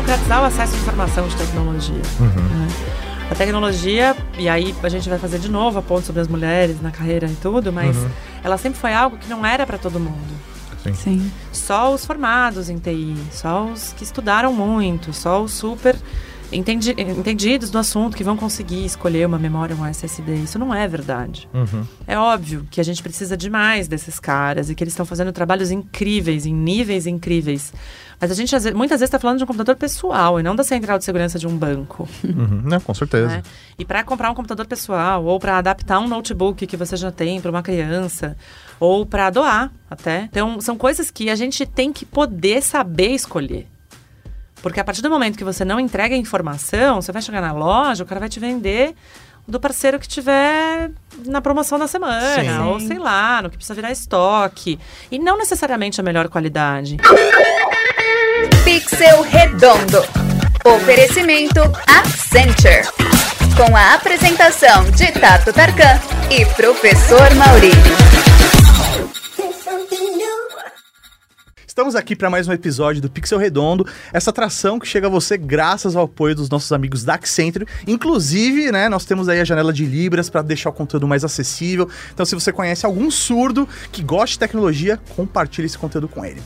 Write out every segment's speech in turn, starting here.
democratizar o acesso à informação de tecnologia. Uhum. né? A tecnologia, e aí a gente vai fazer de novo a ponto sobre as mulheres na carreira e tudo, mas Uhum. ela sempre foi algo que não era para todo mundo. Sim. Só os formados em TI, só os que estudaram muito, só os super entendi- entendidos do assunto que vão conseguir escolher uma memória, um SSD. Isso não é verdade. Uhum. É óbvio que a gente precisa demais desses caras e que eles estão fazendo trabalhos incríveis, em níveis incríveis. Mas a gente muitas vezes está falando de um computador pessoal e não da central de segurança de um banco. Uhum. Não, com certeza. né? E para comprar um computador pessoal ou para adaptar um notebook que você já tem para uma criança ou para doar até. Então, são coisas que a gente tem que poder saber escolher. Porque a partir do momento que você não entrega a informação, você vai chegar na loja, o cara vai te vender do parceiro que tiver na promoção da semana, Sim. ou sei lá, no que precisa virar estoque. E não necessariamente a melhor qualidade. Pixel Redondo. Oferecimento Accenture. Com a apresentação de Tato Tarkan e Professor Maurílio. Estamos aqui para mais um episódio do Pixel Redondo, essa atração que chega a você graças ao apoio dos nossos amigos da Accenture. Inclusive, né, nós temos aí a janela de Libras para deixar o conteúdo mais acessível. Então, se você conhece algum surdo que gosta de tecnologia, compartilhe esse conteúdo com ele.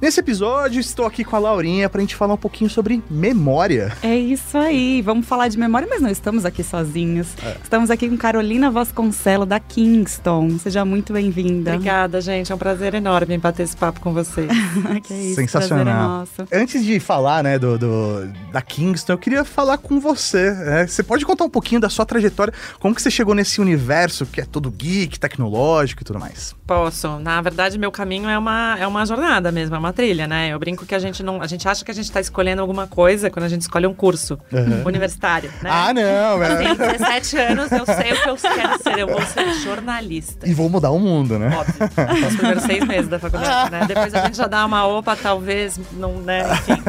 Nesse episódio, estou aqui com a Laurinha para a gente falar um pouquinho sobre memória. É isso aí. Vamos falar de memória, mas não estamos aqui sozinhos. É. Estamos aqui com Carolina Vasconcelo, da Kingston. Seja muito bem-vinda. Obrigada, gente. É um prazer enorme bater esse papo com vocês. que isso, Sensacional. prazer é nosso. Antes de falar, né, do, do- da Kingston, eu queria falar com você. né? Você pode contar um pouquinho da sua trajetória, como que você chegou nesse universo que é todo geek, tecnológico e tudo mais? Posso. Na verdade, meu caminho é uma, é uma jornada mesmo, é uma trilha, né? Eu brinco que a gente não. A gente acha que a gente está escolhendo alguma coisa quando a gente escolhe um curso Uhum. universitário, né? Ah, não, é. tenho 17 anos, eu sei o que eu quero ser. Eu vou ser jornalista. E vou mudar o mundo, né? Óbvio. Os primeiros seis meses da faculdade, né? Depois a gente já dá uma opa, talvez, não, né? Enfim.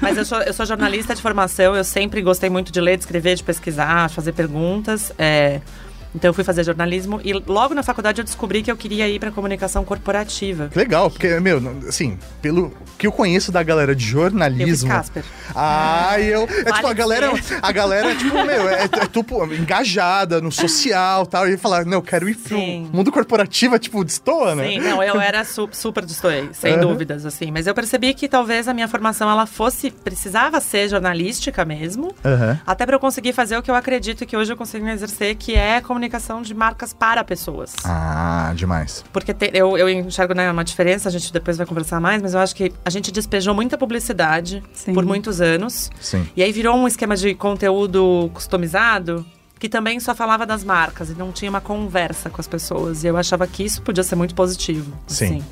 Mas eu sou, eu sou jornalista de formação, eu sempre gostei muito de ler, de escrever, de pesquisar, de fazer perguntas. é. Então eu fui fazer jornalismo e logo na faculdade eu descobri que eu queria ir para comunicação corporativa. Que legal, porque, meu, assim, pelo que eu conheço da galera de Eu jornalismo. Casper. Ah, eu. É tipo, a Vale galera. A galera, tipo, meu, é, é tipo, engajada no social e tal. E eu falar, não, eu quero ir pro Sim. mundo corporativo, é, tipo, destoa, né? Sim, não, eu era su super destoei, sem Aham. dúvidas, assim. Mas eu percebi que talvez a minha formação, ela fosse, precisava ser jornalística mesmo. Aham. Até para eu conseguir fazer o que eu acredito que hoje eu consigo exercer, que é comunicação de marcas para pessoas. Ah, demais. Porque te- eu, eu enxergo né, uma diferença, a gente depois vai conversar mais, mas eu acho que a gente despejou muita publicidade Sim. por muitos anos. Sim. E aí virou um esquema de conteúdo customizado que também só falava das marcas e não tinha uma conversa com as pessoas. E eu achava que isso podia ser muito positivo. Sim. assim.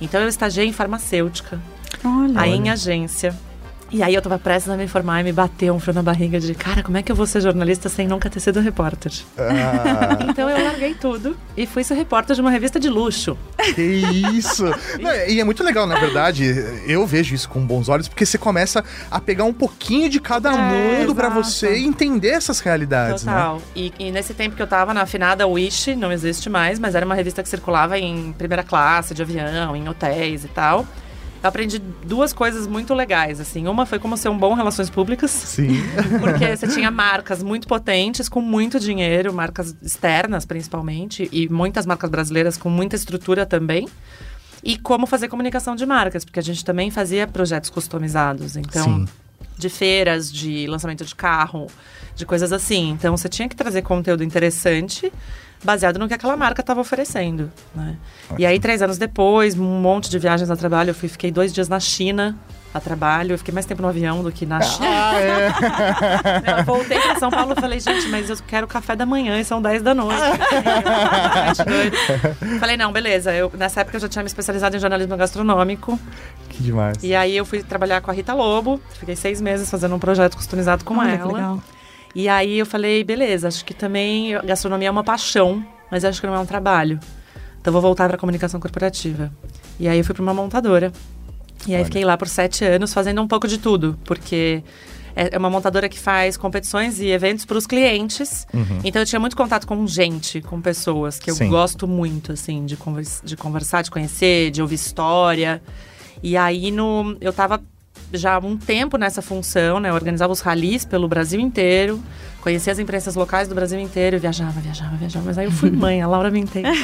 Então eu estagiei em farmacêutica, Olha. aí em agência. E aí eu tava prestes a me formar e me bateu um frio na barriga de, cara, como é que eu vou ser jornalista sem nunca ter sido repórter? Ah, Então eu larguei tudo e fui ser repórter de uma revista de luxo. que isso! Não, e é muito legal, na verdade. Eu vejo isso com bons olhos, porque você começa a pegar um pouquinho de cada É, mundo pra exato. você entender essas realidades, né? Total. E, e nesse tempo que eu tava na afinada Wish, não existe mais, mas era uma revista que circulava em primeira classe, de avião, em hotéis e tal. Eu aprendi duas coisas muito legais, assim. Uma foi como ser um bom relações públicas. Sim. Porque você tinha marcas muito potentes, com muito dinheiro, marcas externas principalmente, e muitas marcas brasileiras com muita estrutura também. E como fazer comunicação de marcas, porque a gente também fazia projetos customizados. Então, Sim. de feiras, de lançamento de carro, de coisas assim. Então, você tinha que trazer conteúdo interessante, baseado no que aquela marca estava oferecendo. Né? E aí, três anos depois, um monte de viagens a trabalho, eu fui, fiquei dois dias na China a trabalho. Eu fiquei mais tempo no avião do que na China. Ah, é. Eu voltei pra São Paulo e falei, gente, mas eu quero café da manhã e são 10 da noite. Falei, não, beleza. Eu, nessa época eu já tinha me especializado em jornalismo gastronômico. Que demais. E aí eu fui trabalhar com a Rita Lobo. Fiquei seis meses fazendo um projeto customizado com Olha, que ela. legal. E aí eu falei, beleza, acho que também gastronomia é uma paixão, mas acho que não é um trabalho. Então vou voltar para comunicação corporativa. E aí eu fui para uma montadora. E aí Olha. fiquei lá por sete anos fazendo um pouco de tudo, porque é é uma montadora que faz competições e eventos para os clientes. Uhum. Então eu tinha muito contato com gente, com pessoas que eu Sim. gosto muito, assim, de, convers de conversar, de conhecer, de ouvir história. E aí no, eu tava já há um tempo nessa função, né? Eu organizava os ralis pelo Brasil inteiro. Conhecia as imprensas locais do Brasil inteiro, viajava, viajava, viajava. Mas aí eu fui mãe, a Laura me entende.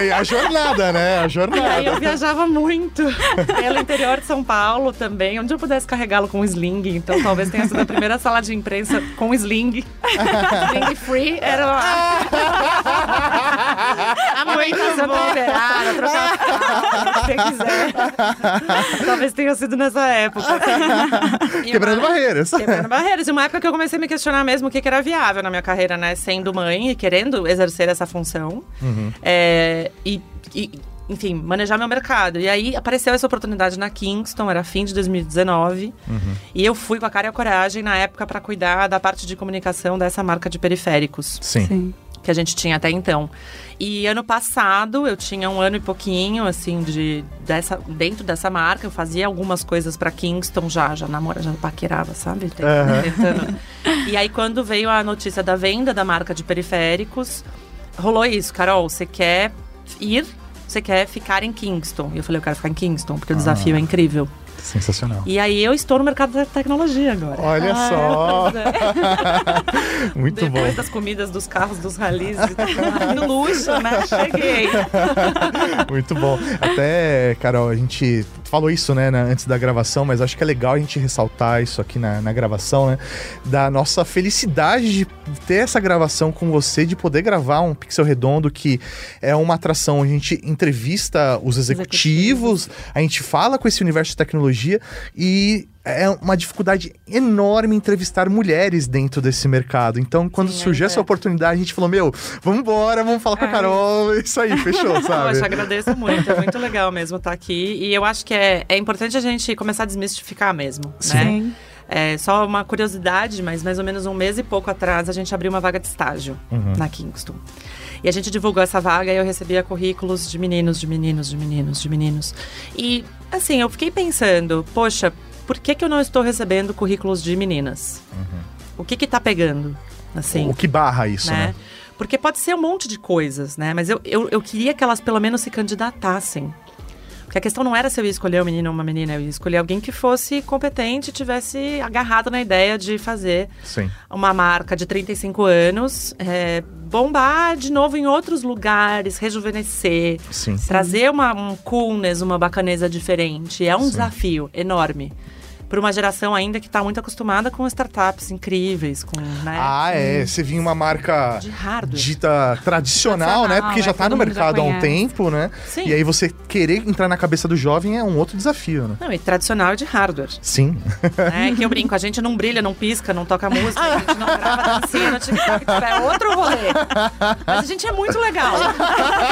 é, a jornada, né? A jornada. aí eu viajava muito pelo interior de São Paulo também, onde eu pudesse carregá-lo com sling. Então talvez tenha sido a primeira sala de imprensa com sling. sling free era a, a mãe passando a operar, trocar fralda, o que você quiser. Talvez tenha sido nessa época. Quebrando uma- barreiras. Quebrando barreiras. E uma época que eu comecei a me questionar mesmo o que, que era viável na minha carreira, né? Sendo mãe e querendo exercer essa função. É, e, e, enfim, manejar meu mercado. E aí apareceu essa oportunidade na Kingston, era fim de 2019. E eu fui com a cara e a coragem na época para cuidar da parte de comunicação dessa marca de periféricos Sim. Sim. Que a gente tinha até então. E ano passado, eu tinha um ano e pouquinho, assim, de dessa, dentro dessa marca. Eu fazia algumas coisas pra Kingston já, já namora, já paquerava, sabe? Tentando. E aí, quando veio a notícia da venda da marca de periféricos, rolou isso. Carol, você quer ir? Você quer ficar em Kingston? E eu falei, eu quero ficar em Kingston, porque o desafio é incrível. Sensacional. E aí, eu estou no mercado da tecnologia agora. Olha só. Muito bom. Depois das comidas, dos carros, dos ralis, do luxo, né? Cheguei. Muito bom. Até, Carol, a gente falou isso, né, na- antes da gravação, mas acho que é legal a gente ressaltar isso aqui na, na gravação, né? Da nossa felicidade de ter essa gravação com você, de poder gravar um Pixel Redondo, que é uma atração. A gente entrevista os executivos, a gente fala com esse universo de tecnologia e. É uma dificuldade enorme entrevistar mulheres dentro desse mercado. Então, quando Sim, surgiu é. essa oportunidade, a gente falou: Meu, vamos embora, vamos falar com a É. Carol. Isso aí, fechou, sabe? Poxa, agradeço muito. É muito legal mesmo estar aqui. E eu acho que é, é importante a gente começar a desmistificar mesmo, né? Sim. É só uma curiosidade, mas mais ou menos um mês e pouco atrás a gente abriu uma vaga de estágio na Kingston. E a gente divulgou essa vaga e eu recebia currículos de meninos, de meninos, de meninos, de meninos. E assim, eu fiquei pensando, poxa, por que, que eu não estou recebendo currículos de meninas? O que que tá pegando? Assim, O que barra isso, né? né? Porque pode ser um monte de coisas, né? Mas eu, eu, eu queria que elas pelo menos se candidatassem. Porque a questão não era se eu ia escolher um menino ou uma menina, eu ia escolher alguém que fosse competente e tivesse agarrado na ideia de fazer Sim. uma marca de 35 anos, é, bombar de novo em outros lugares, rejuvenescer, Sim. trazer uma, um coolness, uma bacaneza diferente. É um Sim. desafio enorme. Para uma geração ainda que está muito acostumada com startups incríveis, com, né? Ah, é. Você vinha uma marca De hardware. dita tradicional, né? Tradicional, Porque já é, tá no mercado há um tempo, né? Sim. E aí você querer entrar na cabeça do jovem é um outro desafio, né? Não, e tradicional é de hardware. Sim. né? Que eu brinco, a gente não brilha, não pisca, não toca música, a gente não grava dancinha no TikTok, tipo, é outro rolê. Mas a gente é muito legal.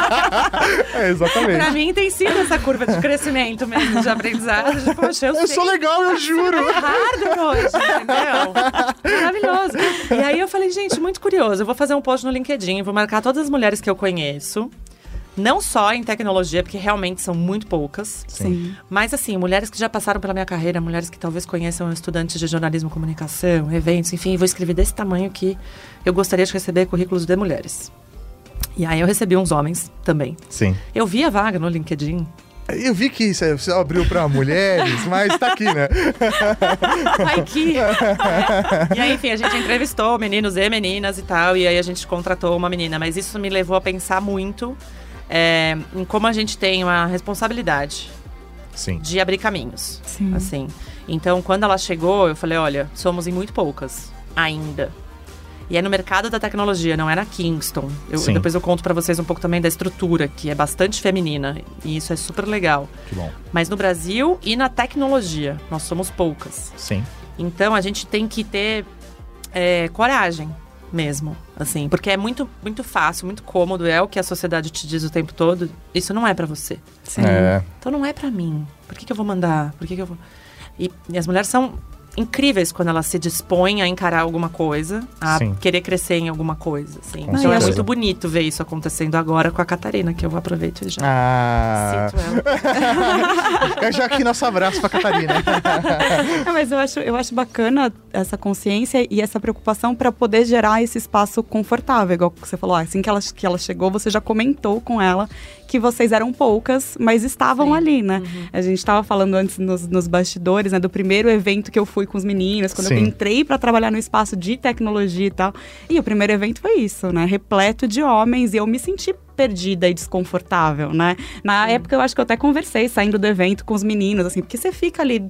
é, exatamente. Pra mim tem sido essa curva de crescimento mesmo, de aprendizado. De, Poxa, eu, Eu sou legal, eu juro. Hardware hoje, entendeu? Maravilhoso. E aí eu falei, gente, muito curioso. Eu vou fazer um post no LinkedIn, vou marcar todas as mulheres que eu conheço. Não só em tecnologia, porque realmente são muito poucas. Sim. Mas assim, mulheres que já passaram pela minha carreira, mulheres que talvez conheçam estudantes de jornalismo comunicação, eventos, enfim, vou escrever desse tamanho que eu gostaria de receber currículos de mulheres. E aí eu recebi uns homens também. Sim. Eu vi a vaga no LinkedIn. Eu vi que você você abriu pra mulheres, mas tá aqui, né? Ai, que... E aí, enfim, a gente entrevistou meninos e meninas e tal, e aí a gente contratou uma menina. Mas isso me levou a pensar muito é, em como a gente tem uma responsabilidade Sim. de abrir caminhos. Sim. Assim. Então, quando ela chegou, eu falei: olha, somos em muito poucas ainda. E é no mercado da tecnologia, não é na Kingston. Eu, depois eu conto pra vocês um pouco também da estrutura, que é bastante feminina. E isso é super legal. Que bom. Mas no Brasil e na tecnologia, nós somos poucas. Sim. Então a gente tem que ter é, coragem mesmo, assim, porque é muito, muito fácil, muito cômodo, é o que a sociedade te diz o tempo todo. Isso não é pra você. Sim. É. Então não é pra mim. Por que, que eu vou mandar? Por que, que eu vou. E, e as mulheres são incríveis quando elas se dispõem a encarar alguma coisa, a Sim. querer crescer em alguma coisa. Assim. Com Então é certeza. muito bonito ver isso acontecendo agora com a Catarina, que eu aproveito e já Ah. ela. É já aqui nosso abraço pra Catarina. É, mas eu acho, eu acho bacana essa consciência e essa preocupação para poder gerar esse espaço confortável, igual que você falou. ah, Assim que ela, que ela chegou, você já comentou com ela que vocês eram poucas, mas estavam Sim. ali, né? A gente estava falando antes nos, nos bastidores, né, do primeiro evento que eu fui com os meninos, quando eu Sim. entrei para trabalhar no espaço de tecnologia e tal. E o primeiro evento foi isso, né? Repleto de homens e eu me senti perdida e desconfortável, né? Na época eu acho que eu até conversei saindo do evento com os meninos, assim, porque você fica ali.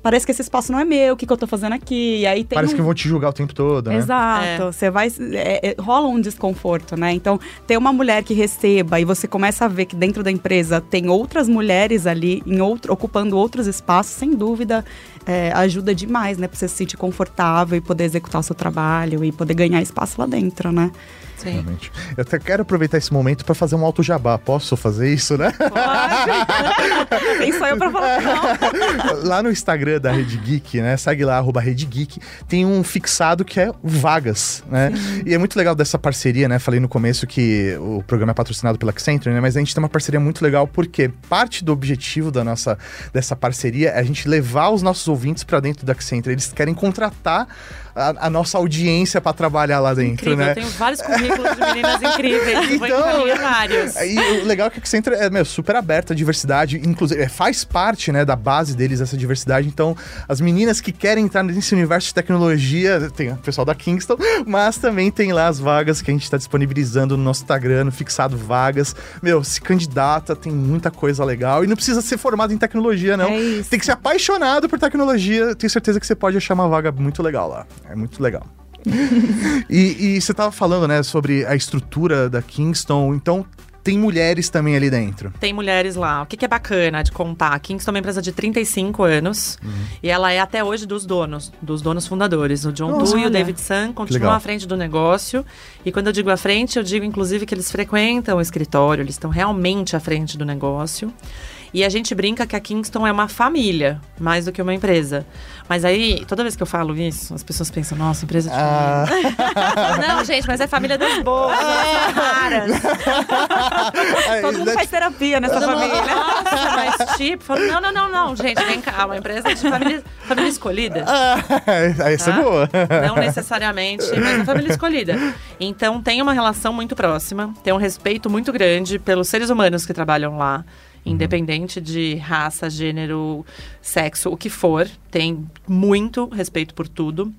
Parece que esse espaço não é meu, o que, que eu tô fazendo aqui? E aí tem Parece um- que vão te julgar o tempo todo, né? Exato. Você vai. é, é, rola um desconforto, né? Então, ter uma mulher que receba e você começa a ver que dentro da empresa tem outras mulheres ali em outro, ocupando outros espaços, sem dúvida, é, ajuda demais, né? Pra você se sentir confortável e poder executar o seu trabalho e poder ganhar espaço lá dentro, né? Sim. Realmente. Eu até quero aproveitar esse momento para fazer um alto jabá. Posso fazer isso, né? Pode. Sou eu pra falar não? lá no Instagram da Rede Geek, né? Segue lá, arroba Rede Geek. Tem um fixado que é Vagas, né? E é muito legal dessa parceria, né? Falei no começo que o programa é patrocinado pela Accenture, né? Mas a gente tem uma parceria muito legal porque parte do objetivo da nossa, dessa parceria é a gente levar os nossos ouvintes para dentro da Accenture. Eles querem contratar a, a nossa audiência para trabalhar lá dentro, Incrível, né? eu tenho vários currículos de meninas incríveis. Então, encaminhar vários. E o legal é que a Accenture é meu, super aberta à diversidade, inclusive é, faz parte né, da base deles essa diversidade. Então, as meninas que querem entrar nesse universo de tecnologia, tem o pessoal da Kingston, mas também tem lá as vagas que a gente está disponibilizando no nosso Instagram, no fixado vagas. Meu, se candidata, tem muita coisa legal. E não precisa ser formado em tecnologia, não. É isso. Tem que ser apaixonado por tecnologia. Tenho certeza que você pode achar uma vaga muito legal lá. É muito legal. e, e você tava falando, né, sobre a estrutura da Kingston, então tem mulheres também ali dentro. Tem mulheres lá. O que, que é bacana de contar? A Kingston é uma empresa de 35 anos Uhum. e ela é até hoje dos donos, dos donos fundadores. O John Nossa, Tu e o. David Sun continuam à frente do negócio. E quando eu digo à frente, eu digo inclusive que eles frequentam o escritório, eles estão realmente à frente do negócio. E a gente brinca que a Kingston é uma família, mais do que uma empresa. Mas aí, toda vez que eu falo isso, as pessoas pensam, nossa, empresa de Ah, família. Não, gente, mas é família das boas, das raras. Todo mundo faz terapia nessa família. Nossa, mas tipo, falo, não, não, não, não, gente, vem cá, uma empresa de família, família escolhida. essa é Tá? boa. Não necessariamente, mas uma família escolhida. Então tem uma relação muito próxima, tem um respeito muito grande pelos seres humanos que trabalham lá. Independente de raça, gênero, sexo, o que for, tem muito respeito por tudo.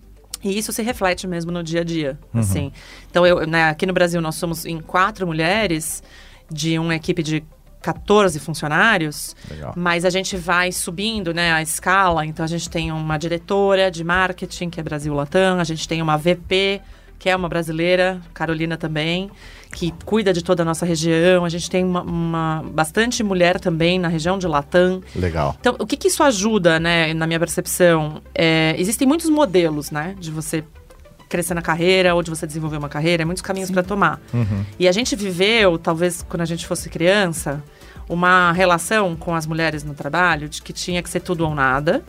E isso se reflete mesmo no dia a dia, assim. Então, eu, né, aqui no Brasil, nós somos em quatro mulheres de uma equipe de 14 funcionários. Legal. Mas a gente vai subindo, né, a escala. Então a gente tem uma diretora de marketing, que é Brasil Latam, a gente tem uma VP, que é uma brasileira, Carolina também, que cuida de toda a nossa região. A gente tem uma, uma- bastante mulher também na região de Latam. Legal. Então, o que, que isso ajuda, né, na minha percepção? É, existem muitos modelos, né, de você crescer na carreira ou de você desenvolver uma carreira, muitos caminhos para tomar. Uhum. E a gente viveu, talvez quando a gente fosse criança, uma relação com as mulheres no trabalho de que tinha que ser tudo ou nada.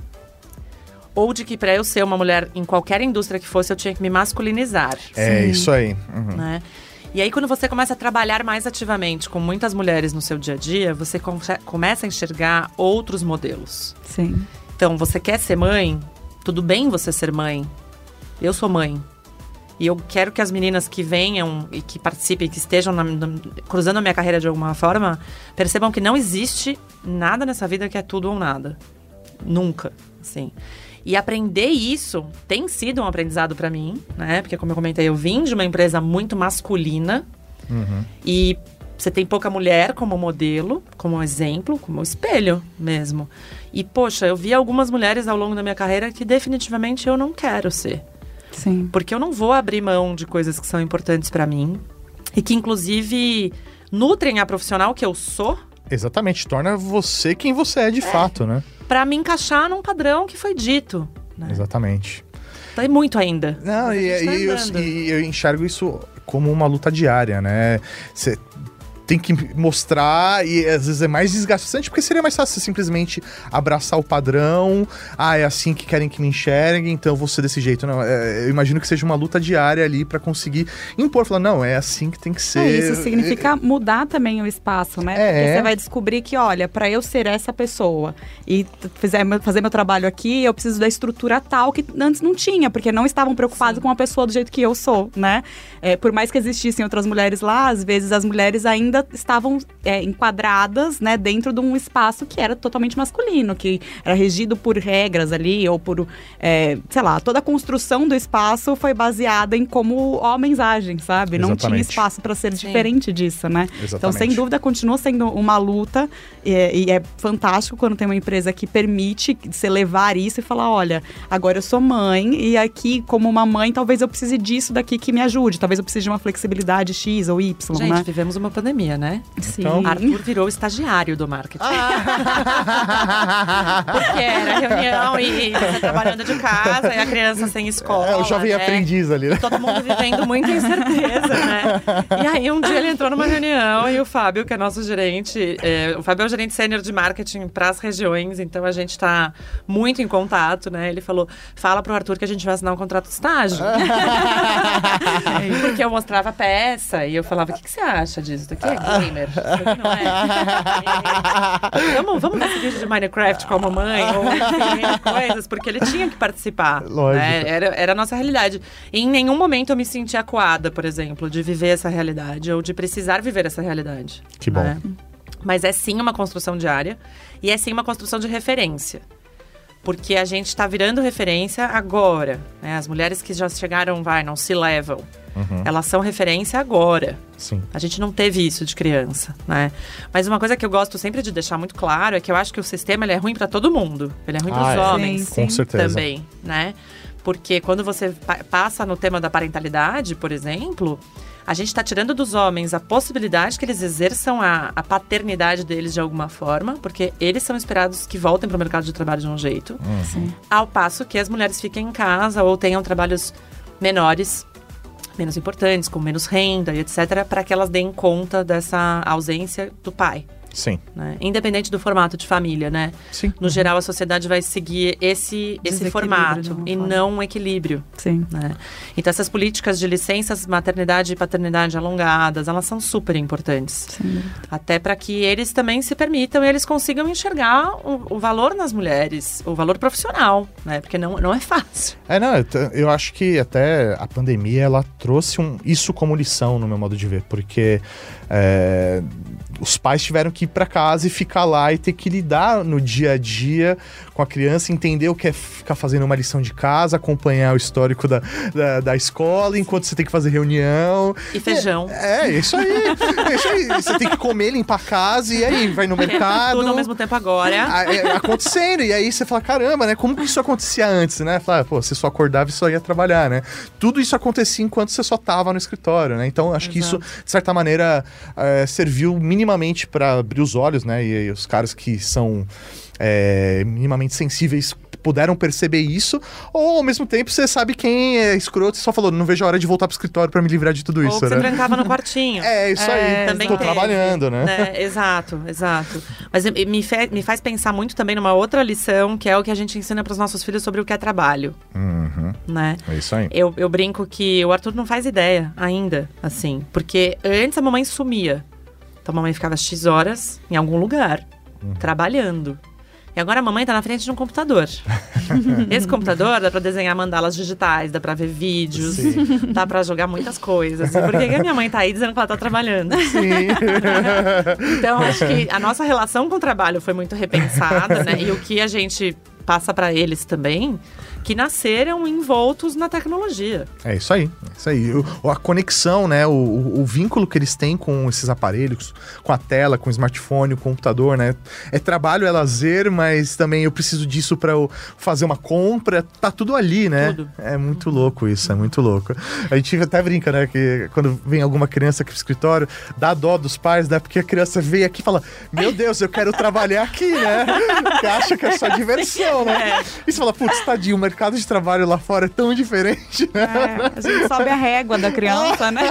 Ou de que para eu ser uma mulher em qualquer indústria que fosse, eu tinha que me masculinizar. É isso aí. Uhum. Né? E aí, quando você começa a trabalhar mais ativamente com muitas mulheres no seu dia a dia, você começa a enxergar outros modelos. Sim. Então, você quer ser mãe? Tudo bem você ser mãe. Eu sou mãe. E eu quero que as meninas que venham e que participem, que estejam na- na- cruzando a minha carreira de alguma forma, percebam que não existe nada nessa vida que é tudo ou nada. Nunca, assim. E aprender isso tem sido um aprendizado pra mim, né? Porque como eu comentei, eu vim de uma empresa muito masculina Uhum. e você tem pouca mulher como modelo, como exemplo, como espelho mesmo. E poxa, eu vi algumas mulheres ao longo da minha carreira que definitivamente eu não quero ser, Sim. porque eu não vou abrir mão de coisas que são importantes pra mim e que inclusive nutrem a profissional que eu sou Exatamente, torna você quem você é de fato, né? Pra me encaixar num padrão que foi dito. Né? Exatamente. Tem muito ainda. Não, e, tá e eu, e eu enxergo isso como uma luta diária, né? Você tem que mostrar e às vezes é mais desgastante porque seria mais fácil você simplesmente abraçar o padrão. Ah, é assim que querem que me enxerguem, então eu vou ser desse jeito. Não, é, eu imagino que seja uma luta diária ali pra conseguir impor, falar, não, é assim que tem que ser. É, isso significa mudar também o espaço, né? É. Porque você vai descobrir que, olha, para eu ser essa pessoa e fizer, fazer meu trabalho aqui, eu preciso da estrutura tal que antes não tinha, porque não estavam preocupados Sim. com a pessoa do jeito que eu sou, né? É, por mais que existissem outras mulheres lá, às vezes as mulheres ainda ainda estavam é, enquadradas, né, dentro de um espaço que era totalmente masculino, que era regido por regras ali, ou por, é, sei lá, toda a construção do espaço foi baseada em como homens agem, sabe? Não tinha Exatamente. espaço para ser Sim. diferente disso, né? Então, sem Exatamente. dúvida, continua sendo uma luta e, e é fantástico quando tem uma empresa que permite você levar isso e falar, olha, agora eu sou mãe e aqui, como uma mãe, talvez eu precise disso daqui que me ajude. Talvez eu precise de uma flexibilidade X ou Y, Gente, né? vivemos uma pandemia, né? Sim. Então- Arthur virou estagiário do marketing. Ah. Porque era reunião e você trabalhando de casa e a criança sem escola. É, o jovem né? aprendiz ali, né? Todo mundo vivendo muita incerteza, né? E aí um dia ele entrou numa reunião e o Fábio, que é nosso gerente, é, o Fábio é o gerente sênior de marketing para as regiões, então a gente está muito em contato, né? Ele falou: fala pro Arthur que a gente vai assinar um contrato de estágio. Porque eu mostrava a peça e eu falava: o que, que você acha disso? Isso aqui é gamer? Não é. vamos, vamos ver esse vídeo de Minecraft com a mamãe, ou enfim, coisas, porque ele tinha que participar. Lógico. né? Era, era a nossa realidade. E em nenhum momento eu me senti acuada, por exemplo, de viver essa realidade ou de precisar viver essa realidade. Que bom. né? Mas é sim uma construção diária e é sim uma construção de referência. Porque a gente está virando referência agora. né? As mulheres que já chegaram, vai, não se levam. Uhum. Elas são referência agora. Sim. A gente não teve isso de criança, né? Mas uma coisa que eu gosto sempre de deixar muito claro é que eu acho que o sistema é ruim para todo mundo. Ele é ruim para Ah, os é. homens Sim, Com certeza. também, né? Porque quando você pa- passa no tema da parentalidade, por exemplo, a gente está tirando dos homens a possibilidade que eles exerçam a, a paternidade deles de alguma forma, porque eles são esperados que voltem para o mercado de trabalho de um jeito, Uhum. ao passo que as mulheres fiquem em casa ou tenham trabalhos menores, menos importantes, com menos renda e etc., para que elas deem conta dessa ausência do pai. Sim. né? Independente do formato de família, né? Sim. No geral, a sociedade vai seguir esse, esse formato alguma e forma. não um equilíbrio. Sim. Né? Então, essas políticas de licenças maternidade e paternidade alongadas, elas são super importantes. Sim. Até para que eles também se permitam e eles consigam enxergar o, o valor nas mulheres, o valor profissional, né? Porque não, não é fácil. É, não, eu, eu acho que até a pandemia ela trouxe um, isso como lição no meu modo de ver, porque é, os pais tiveram que ir para casa e ficar lá e ter que lidar no dia a dia com a criança, entender o que é ficar fazendo uma lição de casa, acompanhar o histórico da, da, da escola, enquanto você tem que fazer reunião. E feijão. É, isso aí. é isso aí. Você tem que comer, limpar a casa e aí vai no Porque mercado. Tudo ao mesmo tempo agora. Ah, é, acontecendo. E aí você fala, caramba, né? Como que isso acontecia antes, né? Fala, pô, você só acordava e só ia trabalhar, né? Tudo isso acontecia enquanto você só tava no escritório, né? Então, acho que isso, de certa maneira, eh, serviu minimamente para abrir os olhos, né? E, e os caras que são eh, minimamente sensíveis puderam perceber isso, ou ao mesmo tempo você sabe quem é escroto e só falou, não vejo a hora de voltar pro escritório para me livrar de tudo Ou isso, que você né? trancava no quartinho. É, isso É, aí. também Tô teve, trabalhando, né? Exato, exato. Mas me, me fe- me faz pensar muito também numa outra lição, que é o que a gente ensina para os nossos filhos sobre o que é trabalho, Uhum, né? é isso aí. Eu, eu brinco que o Arthur não faz ideia ainda, assim. Porque antes a mamãe sumia. Então a mamãe ficava X horas em algum lugar, Uhum. trabalhando. E agora a mamãe tá na frente de um computador. Esse computador dá pra desenhar mandalas digitais, dá pra ver vídeos, Sim. dá pra jogar muitas coisas. Por que que a minha mãe tá aí dizendo que ela tá trabalhando? Sim. Então, acho que a nossa relação com o trabalho foi muito repensada, né? E o que a gente passa pra eles também, que nasceram envoltos na tecnologia. É isso aí, é isso aí. O- a conexão, né? O, o- vínculo que eles têm com esses aparelhos, com a tela, com o smartphone, o computador, né? É trabalho, é lazer, mas também eu preciso disso para eu fazer uma compra. Tá tudo ali, né? Tudo. É muito louco isso, é muito louco. A gente até brinca, né? Que quando vem alguma criança aqui pro escritório, dá dó dos pais, né? Porque a criança vem aqui e fala: Meu Deus, eu quero trabalhar aqui, né? Porque acha que é só diversão, né? E você fala: Putz, tadinho, o mercado de trabalho lá fora é tão diferente, né? É, a gente sobe a régua da criança, né?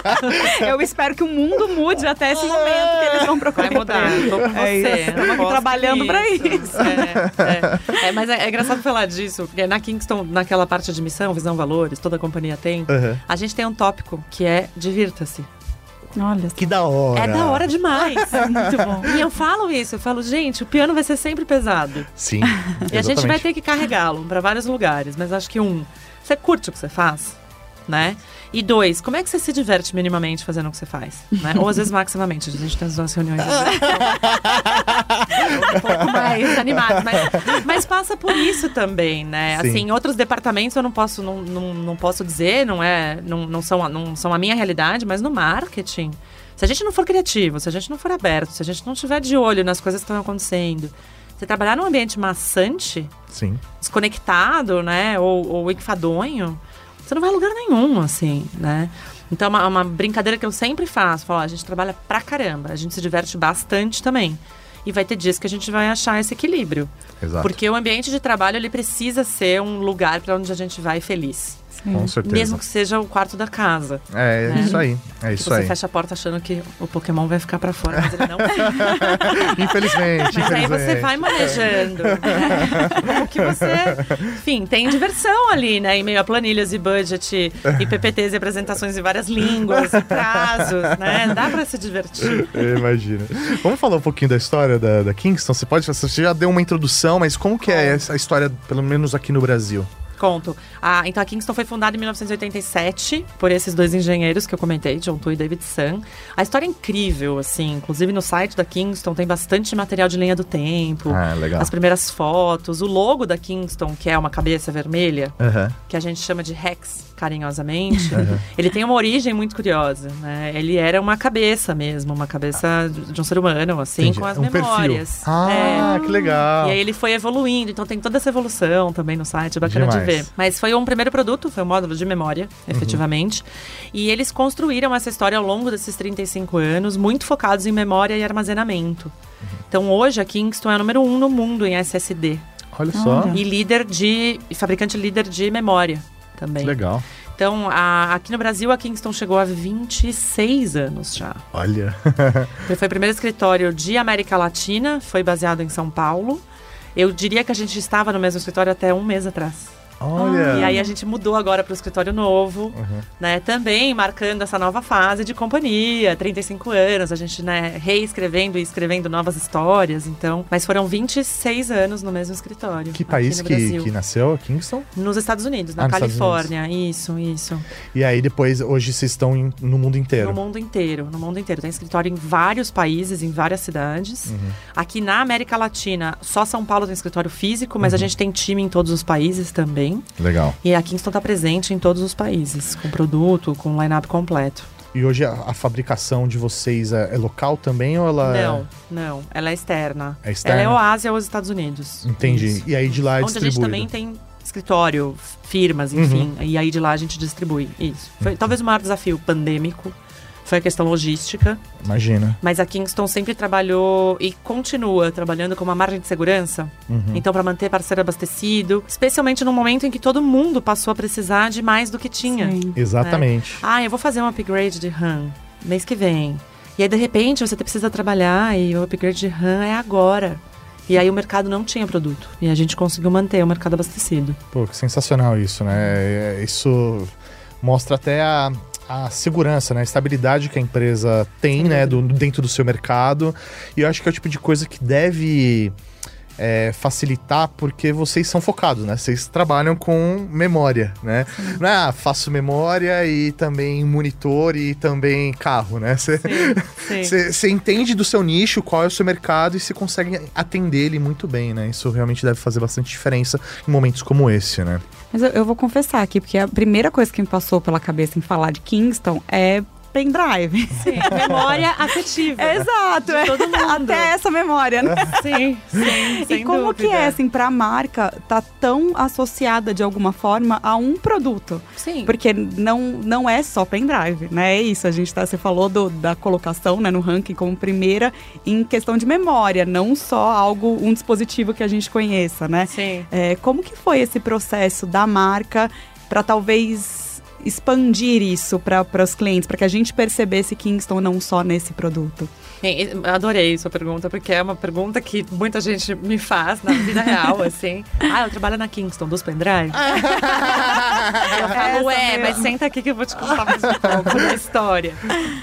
Eu espero que o mundo mude até esse momento que eles vão procurar. Vai mudar, tô com É você. isso. Estamos aqui aposto trabalhando pra nisso. isso. É, é. É, mas é, é engraçado falar disso, porque na Kingston, naquela parte de missão, visão, valores, toda a companhia tem, Aham. a gente tem um tópico que é divirta-se. Olha, Que da hora. É da hora demais. muito bom. E eu falo isso, eu falo, gente, o piano vai ser sempre pesado. Sim. E a gente vai ter que carregá-lo pra vários lugares, mas acho que um, você curte o que você faz? né? E dois, como é que você se diverte minimamente fazendo o que você faz? Né? Ou às vezes maximamente, a gente tem as duas reuniões. um pouco mais animadas, mas, mas passa por isso também, né? Sim. Assim, outros departamentos eu não posso, não, não, não posso dizer, não é, não, não, são, a- não são a minha realidade, mas no marketing, se a gente não for criativo, se a gente não for aberto, se a gente não estiver de olho nas coisas que estão acontecendo, você trabalhar num ambiente maçante, Sim. desconectado, né? Ou, ou enfadonho, você não vai a lugar nenhum, assim, né? Então, é uma, uma brincadeira que eu sempre faço. Falo, ó, a gente trabalha pra caramba, a gente se diverte bastante também. E vai ter dias que a gente vai achar esse equilíbrio. Exato. Porque o ambiente de trabalho, ele precisa ser um lugar para onde a gente vai feliz. Com certeza. Mesmo que seja o quarto da casa. É, é isso aí. É Que isso você aí. fecha a porta achando que o Pokémon vai ficar pra fora, mas ele não Infelizmente, Mas aí infelizmente. você vai manejando. Como que você. Enfim, tem diversão ali, né? Em meio a planilhas e budget, e PPTs e apresentações em várias línguas, e prazos, né? Dá pra se divertir. Eu imagino. Vamos falar um pouquinho da história da, da Kingston? Você pode. Você já deu uma introdução, mas como que é essa história, pelo menos aqui no Brasil? Conto. Ah, então a Kingston foi fundada em 1987 por esses dois engenheiros que eu comentei, John Tu e David Sun. A história é incrível, assim. Inclusive no site da Kingston tem bastante material de linha do tempo. Ah, legal. As primeiras fotos, o logo da Kingston, que é uma cabeça vermelha, Aham. que a gente chama de Rex, carinhosamente, ele tem uma origem muito curiosa, né? Ele era uma cabeça mesmo, uma cabeça de um ser humano, assim, Entendi. com as É um memórias. Perfil. Ah, É. que legal. E aí ele foi evoluindo, então tem toda essa evolução também no site, é bacana Demais. de ver. Mas foi um primeiro produto, foi um módulo de memória, efetivamente. E eles construíram essa história ao longo desses 35 anos, muito focados em memória e armazenamento. Então hoje a Kingston é a número um no mundo em SSD. Olha só. E líder de. e fabricante líder de memória também. Que legal. Então, a- aqui no Brasil, a Kingston chegou a 26 anos já. Olha. Ele foi o primeiro escritório de América Latina, foi baseado em São Paulo. Eu diria que a gente estava no mesmo escritório até um mês atrás. Olha. E aí a gente mudou agora para o escritório novo, né? Também marcando essa nova fase de companhia, 35 anos, a gente, né, reescrevendo e escrevendo novas histórias, então. Mas foram 26 anos no mesmo escritório. Que país que, que nasceu? Kingston? Nos Estados Unidos, na Ah, Califórnia. Isso, isso. E aí depois, hoje vocês estão em- no mundo inteiro. No mundo inteiro, no mundo inteiro. Tem escritório em vários países, em várias cidades. Uhum. Aqui na América Latina, só São Paulo tem escritório físico, mas a Uhum. gente tem time em todos os países também. Legal. E a Kingston está presente em todos os países, com produto, com line-up completo. E hoje a, a fabricação de vocês é, é local também ou ela Não, não. Ela é externa. É externa? Ela é o Ásia ou os Estados Unidos. é. Entendi. Isso. E aí de lá é Onde a gente distribuído. também tem escritório, firmas, Uhum. enfim. E aí de lá a gente distribui. Isso. Foi talvez o maior desafio pandêmico. Foi a questão logística. Imagina. Mas a Kingston sempre trabalhou e continua trabalhando com uma margem de segurança. Uhum. Então, para manter parceiro abastecido, especialmente no momento em que todo mundo passou a precisar de mais do que tinha. Sim. Exatamente. Ah, eu vou fazer um upgrade de RAM mês que vem. E aí, de repente, você precisa trabalhar e o upgrade de RAM é agora. E aí o mercado não tinha produto. E a gente conseguiu manter o mercado abastecido. Pô, que sensacional isso, né? É, Isso mostra até a, a segurança, né? A estabilidade que a empresa tem, né? Do, dentro do seu mercado. E eu acho que é o tipo de coisa que deve é, facilitar porque vocês são focados, né? Vocês trabalham com memória, né? Não é, ah, faço memória e também monitor e também carro, né? Você entende do seu nicho, qual é o seu mercado e você consegue atender ele muito bem, né? Isso realmente deve fazer bastante diferença em momentos como esse, né? Mas eu, eu vou confessar aqui, porque a primeira coisa que me passou pela cabeça em falar de Kingston é pendrive. Sim, memória afetiva. Exato, é. todo mundo. Até essa memória, né? Sim, sim. E como que dúvida. é, assim, pra marca tá tão associada de alguma forma a um produto? Sim. Porque não, não é só pendrive, né? É isso, a gente tá, você falou do- da colocação né, no ranking como primeira em questão de memória, não só algo, um dispositivo que a gente conheça, né? Sim. É, como que foi esse processo da marca para talvez expandir isso para os clientes, para que a gente percebesse Kingston não só nesse produto? Adorei sua pergunta, porque é uma pergunta que muita gente me faz na vida real, assim. Ah, eu trabalho na Kingston, dos pendrive? eu falo, mesmo. mas senta aqui que eu vou te contar mais um pouco da história.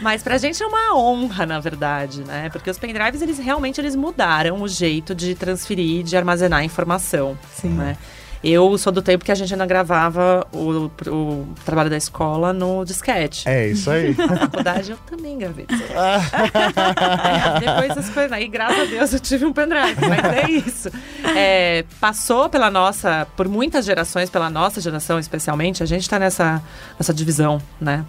Mas pra gente é uma honra, na verdade, né? Porque os pendrives, eles realmente eles mudaram o jeito de transferir, de armazenar informação, Sim. né? Eu sou do tempo que a gente ainda gravava o, o trabalho da escola no disquete. É isso aí. Na faculdade eu também gravei. Depois das coisas. Aí, graças a Deus, eu tive um pendrive, mas é isso. É, passou pela nossa, por muitas gerações, pela nossa geração especialmente, a gente está nessa, nessa divisão, né?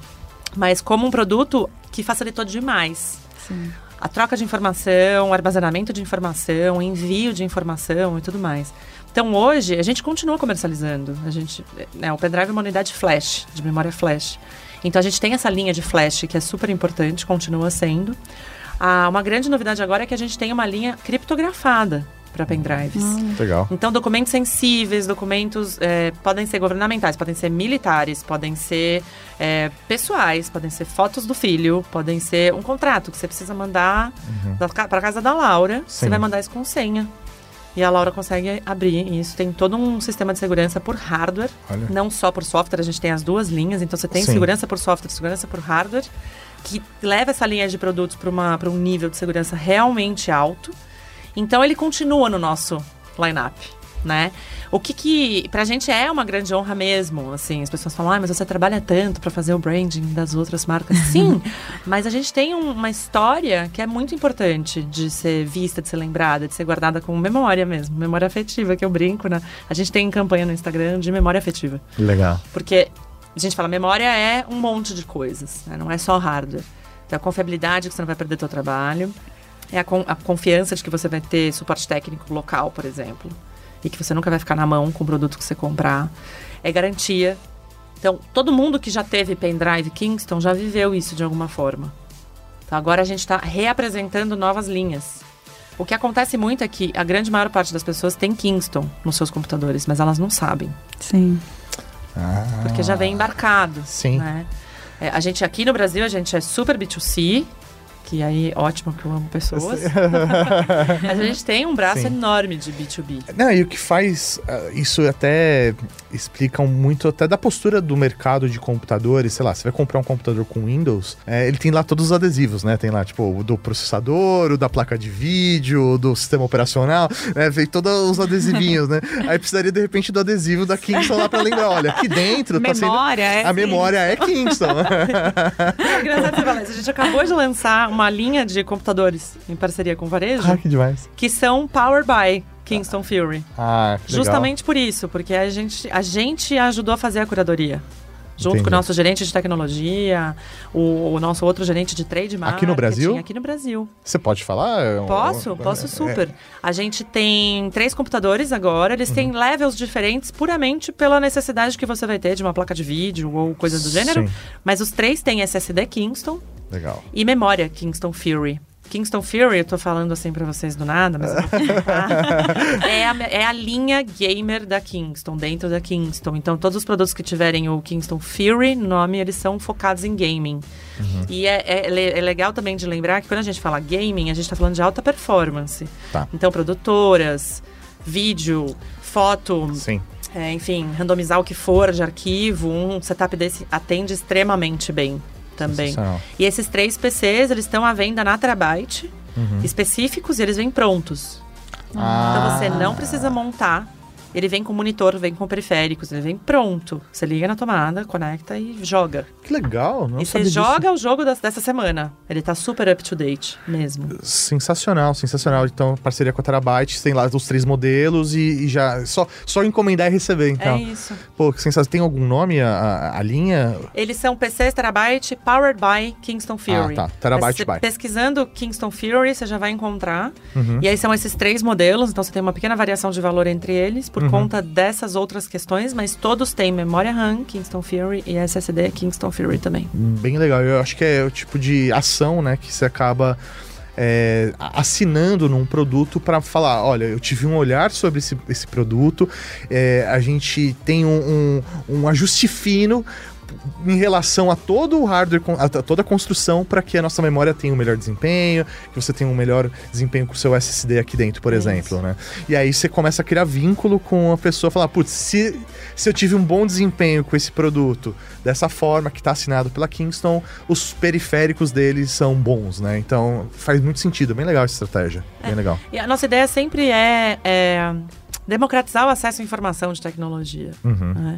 Mas como um produto que facilitou demais. Sim. A troca de informação, o armazenamento de informação, envio de informação e tudo mais. Então hoje a gente continua comercializando. A gente, né, o pendrive é uma unidade flash, de memória flash. Então a gente tem essa linha de flash que é super importante, continua sendo. Ah, uma grande novidade agora é que a gente tem uma linha criptografada para pendrives. Legal. Então, documentos sensíveis, documentos é, podem ser governamentais, podem ser militares, podem ser é, pessoais, podem ser fotos do filho, podem ser um contrato que você precisa mandar para casa da Laura. Sim. Você vai mandar isso com senha. E a Laura consegue abrir. E isso tem todo um sistema de segurança por hardware, Olha. não só por software. A gente tem as duas linhas. Então, você tem Sim. segurança por software, segurança por hardware, que leva essa linha de produtos para um nível de segurança realmente alto. Então ele continua no nosso line-up, né? O que que pra gente é uma grande honra mesmo, assim, as pessoas falam, ah, mas você trabalha tanto para fazer o branding das outras marcas. Sim, mas a gente tem um- uma história que é muito importante de ser vista, de ser lembrada, de ser guardada com memória mesmo, memória afetiva, que eu brinco, né? A gente tem campanha no Instagram de memória afetiva. Legal. Porque a gente fala, memória é um monte de coisas, né? não é só hardware. Então, a confiabilidade que você não vai perder seu trabalho, é a, con- a confiança de que você vai ter suporte técnico local, por exemplo, e que você nunca vai ficar na mão com o produto que você comprar. É garantia. Então, todo mundo que já teve pendrive Kingston já viveu isso de alguma forma. Então, agora a gente está reapresentando novas linhas. O que acontece muito é que a grande maior parte das pessoas tem Kingston nos seus computadores, mas elas não sabem. Sim. Ah, Porque já vem embarcado. Sim. né? É, a gente aqui no Brasil, a gente é super B2C, que aí, ótimo que eu amo pessoas. Mas a gente tem um braço Sim. enorme de B2B. Não, e o que faz ah, isso até explica muito até da postura do mercado de computadores, sei lá, você vai comprar um computador com Windows, é, ele tem lá todos os adesivos, né? Tem lá, tipo, o do processador, o da placa de vídeo, o do sistema operacional, né? Vem todos os adesivinhos, né? Aí precisaria, de repente, do adesivo da Kingston lá pra lembrar, olha, aqui dentro tá sendo... Memória é. A memória é Kingston. É engraçado você falar isso. A gente acabou de lançar uma linha de computadores em parceria com o Varejo, ah, que demais. que são Power by Kingston Fury. Ah, que legal. Justamente por isso, porque a gente, a gente ajudou a fazer a curadoria. Junto Entendi. com o nosso gerente de tecnologia, o, o nosso outro gerente de trade marketing. Aqui no Brasil? Aqui no Brasil. Você pode falar? É Posso, um- posso é- super. A gente tem três computadores agora, eles Uhum. têm levels diferentes puramente pela necessidade que você vai ter de uma placa de vídeo ou coisa do gênero. Sim. Mas os três têm SSD Kingston Legal. e memória Kingston Fury. Kingston Fury, eu tô falando assim pra vocês do nada, mas eu vou contar. é, a, é a linha gamer da Kingston, dentro da Kingston. Então, todos os produtos que tiverem o Kingston Fury no nome, eles são focados em gaming. E é, é, é legal também de lembrar que quando a gente fala gaming, a gente tá falando de alta performance. Tá. Então, produtoras, vídeo, foto, Sim. é, enfim, randomizar o que for de arquivo, um setup desse atende extremamente bem também. E esses três PCs, eles estão à venda na Terabyte, Uhum. específicos, e eles vêm prontos. Ah. Então você não precisa montar. Ele vem com monitor, vem com periféricos, ele vem pronto. Você liga na tomada, conecta e joga. Que legal. Não e você disso. joga o jogo das- dessa semana. Ele tá super up to date mesmo. Sensacional, sensacional. Então, parceria com a Terabyte, tem lá os três modelos e, e já. Só, só encomendar e receber, então. É isso. Pô, que sensacional. Tem algum nome a, a, linha? Eles são PCs Terabyte Powered by Kingston Fury. Ah, tá. Terabyte by. Pesquisando Kingston Fury, você já vai encontrar. Uhum. E aí são esses três modelos, então você tem uma pequena variação de valor entre eles Uhum. Por conta dessas outras questões, mas todos têm memória RAM, Kingston Fury e SSD Kingston Fury também. Bem legal. Eu acho que é o tipo de ação, né, que você acaba. é, assinando num produto para falar, olha, eu tive um olhar sobre esse, esse produto, é, a gente tem um, um, um ajuste fino em relação a todo o hardware, a, toda a construção para que a nossa memória tenha um melhor desempenho, que você tenha um melhor desempenho com o seu SSD aqui dentro, por É exemplo, isso. né? E aí você começa a criar vínculo com a pessoa, falar, putz, se, se eu tive um bom desempenho com esse produto dessa forma que está assinado pela Kingston, os periféricos deles são bons, né? Então faz muito sentido, bem legal essa estratégia, bem legal. E a nossa ideia sempre é, é democratizar o acesso à informação de tecnologia. Uhum. né?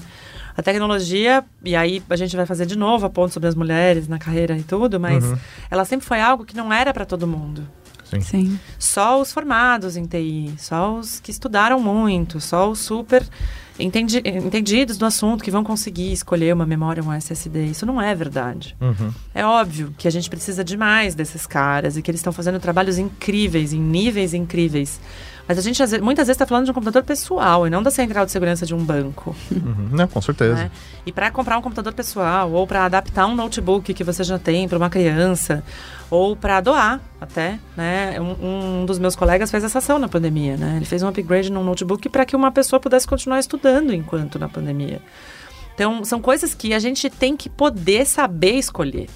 A tecnologia, e aí a gente vai fazer de novo a ponto sobre as mulheres na carreira e tudo, mas Uhum. ela sempre foi algo que não era para todo mundo. Sim. Sim. Só os formados em TI, só os que estudaram muito, só os super entendi- entendidos do assunto que vão conseguir escolher uma memória, um SSD. Isso não é verdade. Uhum. É óbvio que a gente precisa demais desses caras e que eles estão fazendo trabalhos incríveis, em níveis incríveis. Mas a gente muitas vezes está falando de um computador pessoal e não da central de segurança de um banco. Uhum. Não, com certeza. né? E para comprar um computador pessoal ou para adaptar um notebook que você já tem para uma criança ou para doar até, né? Um, um dos meus colegas fez essa ação na pandemia, né? Ele fez um upgrade num notebook para que uma pessoa pudesse continuar estudando enquanto na pandemia. Então, são coisas que a gente tem que poder saber escolher.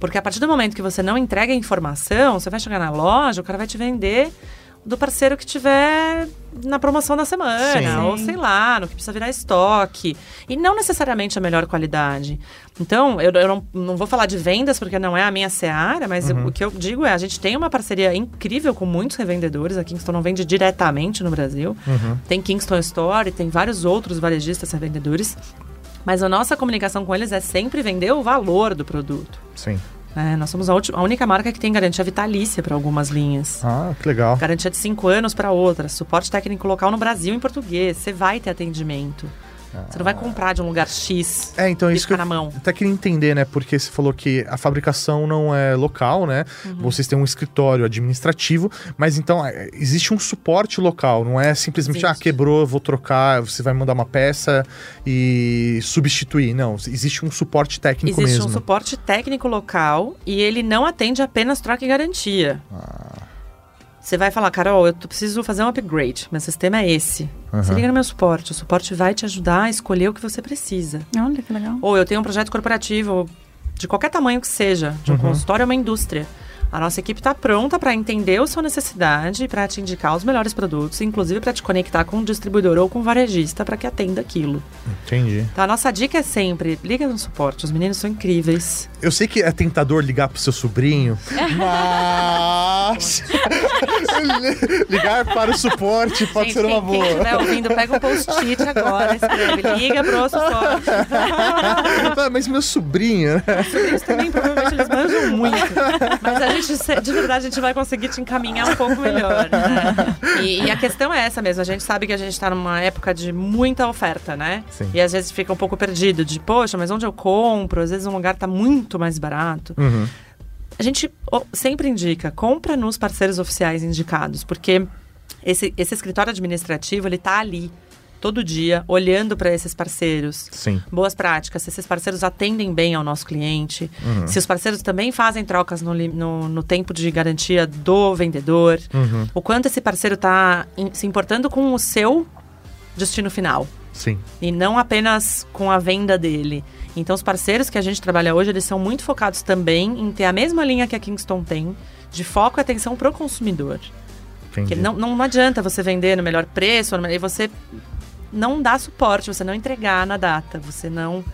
Porque a partir do momento que você não entrega a informação, você vai chegar na loja, o cara vai te vender do parceiro que tiver na promoção da semana, Sim. ou sei lá, no que precisa virar estoque. E não necessariamente a melhor qualidade. Então, eu, eu não, não vou falar de vendas, porque não é a minha seara, mas eu- o que eu digo é, a gente tem uma parceria incrível com muitos revendedores. A Kingston não vende diretamente no Brasil. Tem Kingston Store, tem vários outros varejistas revendedores. Mas a nossa comunicação com eles é sempre vender o valor do produto. Sim. Né? nós somos a, ulti- a única marca que tem garantia vitalícia para algumas linhas. Ah, que legal. Garantia de 5 anos para outras. Suporte técnico local no Brasil em português. Você vai ter atendimento. Você não vai comprar de um lugar X. É, então isso que eu na mão. até queria entender, né? Porque você falou que a fabricação não é local, né? Uhum. Vocês têm um escritório administrativo, mas então é, existe um suporte local, não é simplesmente, ah, Existe. quebrou, vou trocar, você vai mandar uma peça e substituir. Não, existe um suporte técnico Existe mesmo. um suporte técnico local e ele não atende apenas troca e garantia. Ah. Você vai falar, Carol, eu preciso fazer um upgrade. Meu sistema é esse. Você Aham. liga no meu suporte. O suporte vai te ajudar a escolher o que você precisa. Olha que legal. Ou eu tenho um projeto corporativo, de qualquer tamanho que seja, de um Uhum. consultório ou uma indústria. A nossa equipe está pronta para entender a sua necessidade e para te indicar os melhores produtos, inclusive para te conectar com um distribuidor ou com um varejista para que atenda aquilo. Entendi. Então a nossa dica é sempre, liga no suporte, os meninos são incríveis. Eu sei que é tentador ligar pro seu sobrinho, mas ligar para o suporte pode Gente, ser uma quem, quem boa. estiver ouvindo, pega um post-it agora, escreve, liga pro suporte. Ah, mas meu sobrinho, né? Eles também, provavelmente, eles manjam muito. Mas a gente, se- de verdade, a gente vai conseguir te encaminhar um pouco melhor, né? E, e a questão é essa mesmo. A gente sabe que a gente tá numa época de muita oferta, né? Sim. E às vezes fica um pouco perdido de, poxa, mas onde eu compro? Às vezes um lugar tá muito mais barato. Uhum. A gente sempre indica, compra nos parceiros oficiais indicados, porque esse, esse escritório administrativo, ele tá ali todo dia, olhando para esses parceiros Sim. boas práticas, se esses parceiros atendem bem ao nosso cliente, Uhum. se os parceiros também fazem trocas no, no- no tempo de garantia do vendedor, Uhum. o quanto esse parceiro está se importando com o seu destino final Sim. e não apenas com a venda dele. Então, os parceiros que a gente trabalha hoje, eles são muito focados também em ter a mesma linha que a Kingston tem, de foco e atenção para o consumidor. Não, não adianta você vender no melhor preço e você não dá suporte, você não entregar na data, você não.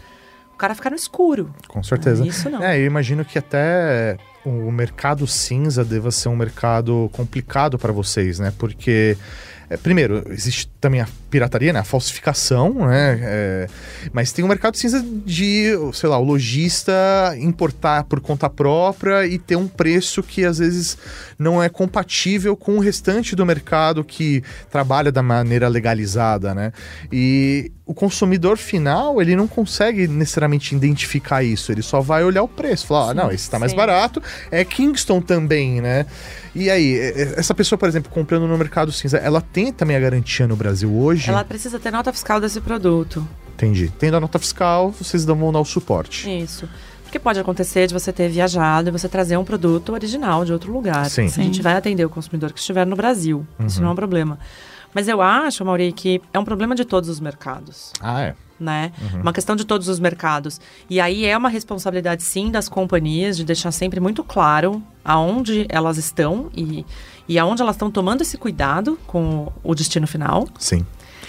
O cara fica no escuro. Com certeza. Isso não. É, eu imagino que até o mercado cinza deva ser um mercado complicado para vocês, né? Porque, é, primeiro, existe também a pirataria, né? A falsificação, né? É, mas tem um mercado cinza de, sei lá, o lojista importar por conta própria e ter um preço que às vezes não é compatível com o restante do mercado que trabalha da maneira legalizada, né? E o consumidor final, ele não consegue necessariamente identificar isso, ele só vai olhar o preço, falar, ah, não, esse tá mais sim. barato, é Kingston também, né? E aí, essa pessoa, por exemplo, comprando no mercado cinza, ela tem também a garantia no Brasil hoje? Ela precisa ter nota fiscal desse produto. Entendi. Tendo a nota fiscal, vocês vão dar o suporte. Isso. Porque pode acontecer de você ter viajado e você trazer um produto original de outro lugar. Sim. A gente vai atender o consumidor que estiver no Brasil. Isso não é um problema. Mas eu acho, Mauri, que é um problema de todos os mercados. Ah, é. né? Uma questão de todos os mercados. E aí é uma responsabilidade, sim, das companhias de deixar sempre muito claro aonde elas estão e, e aonde elas estão tomando esse cuidado com o destino final Sim.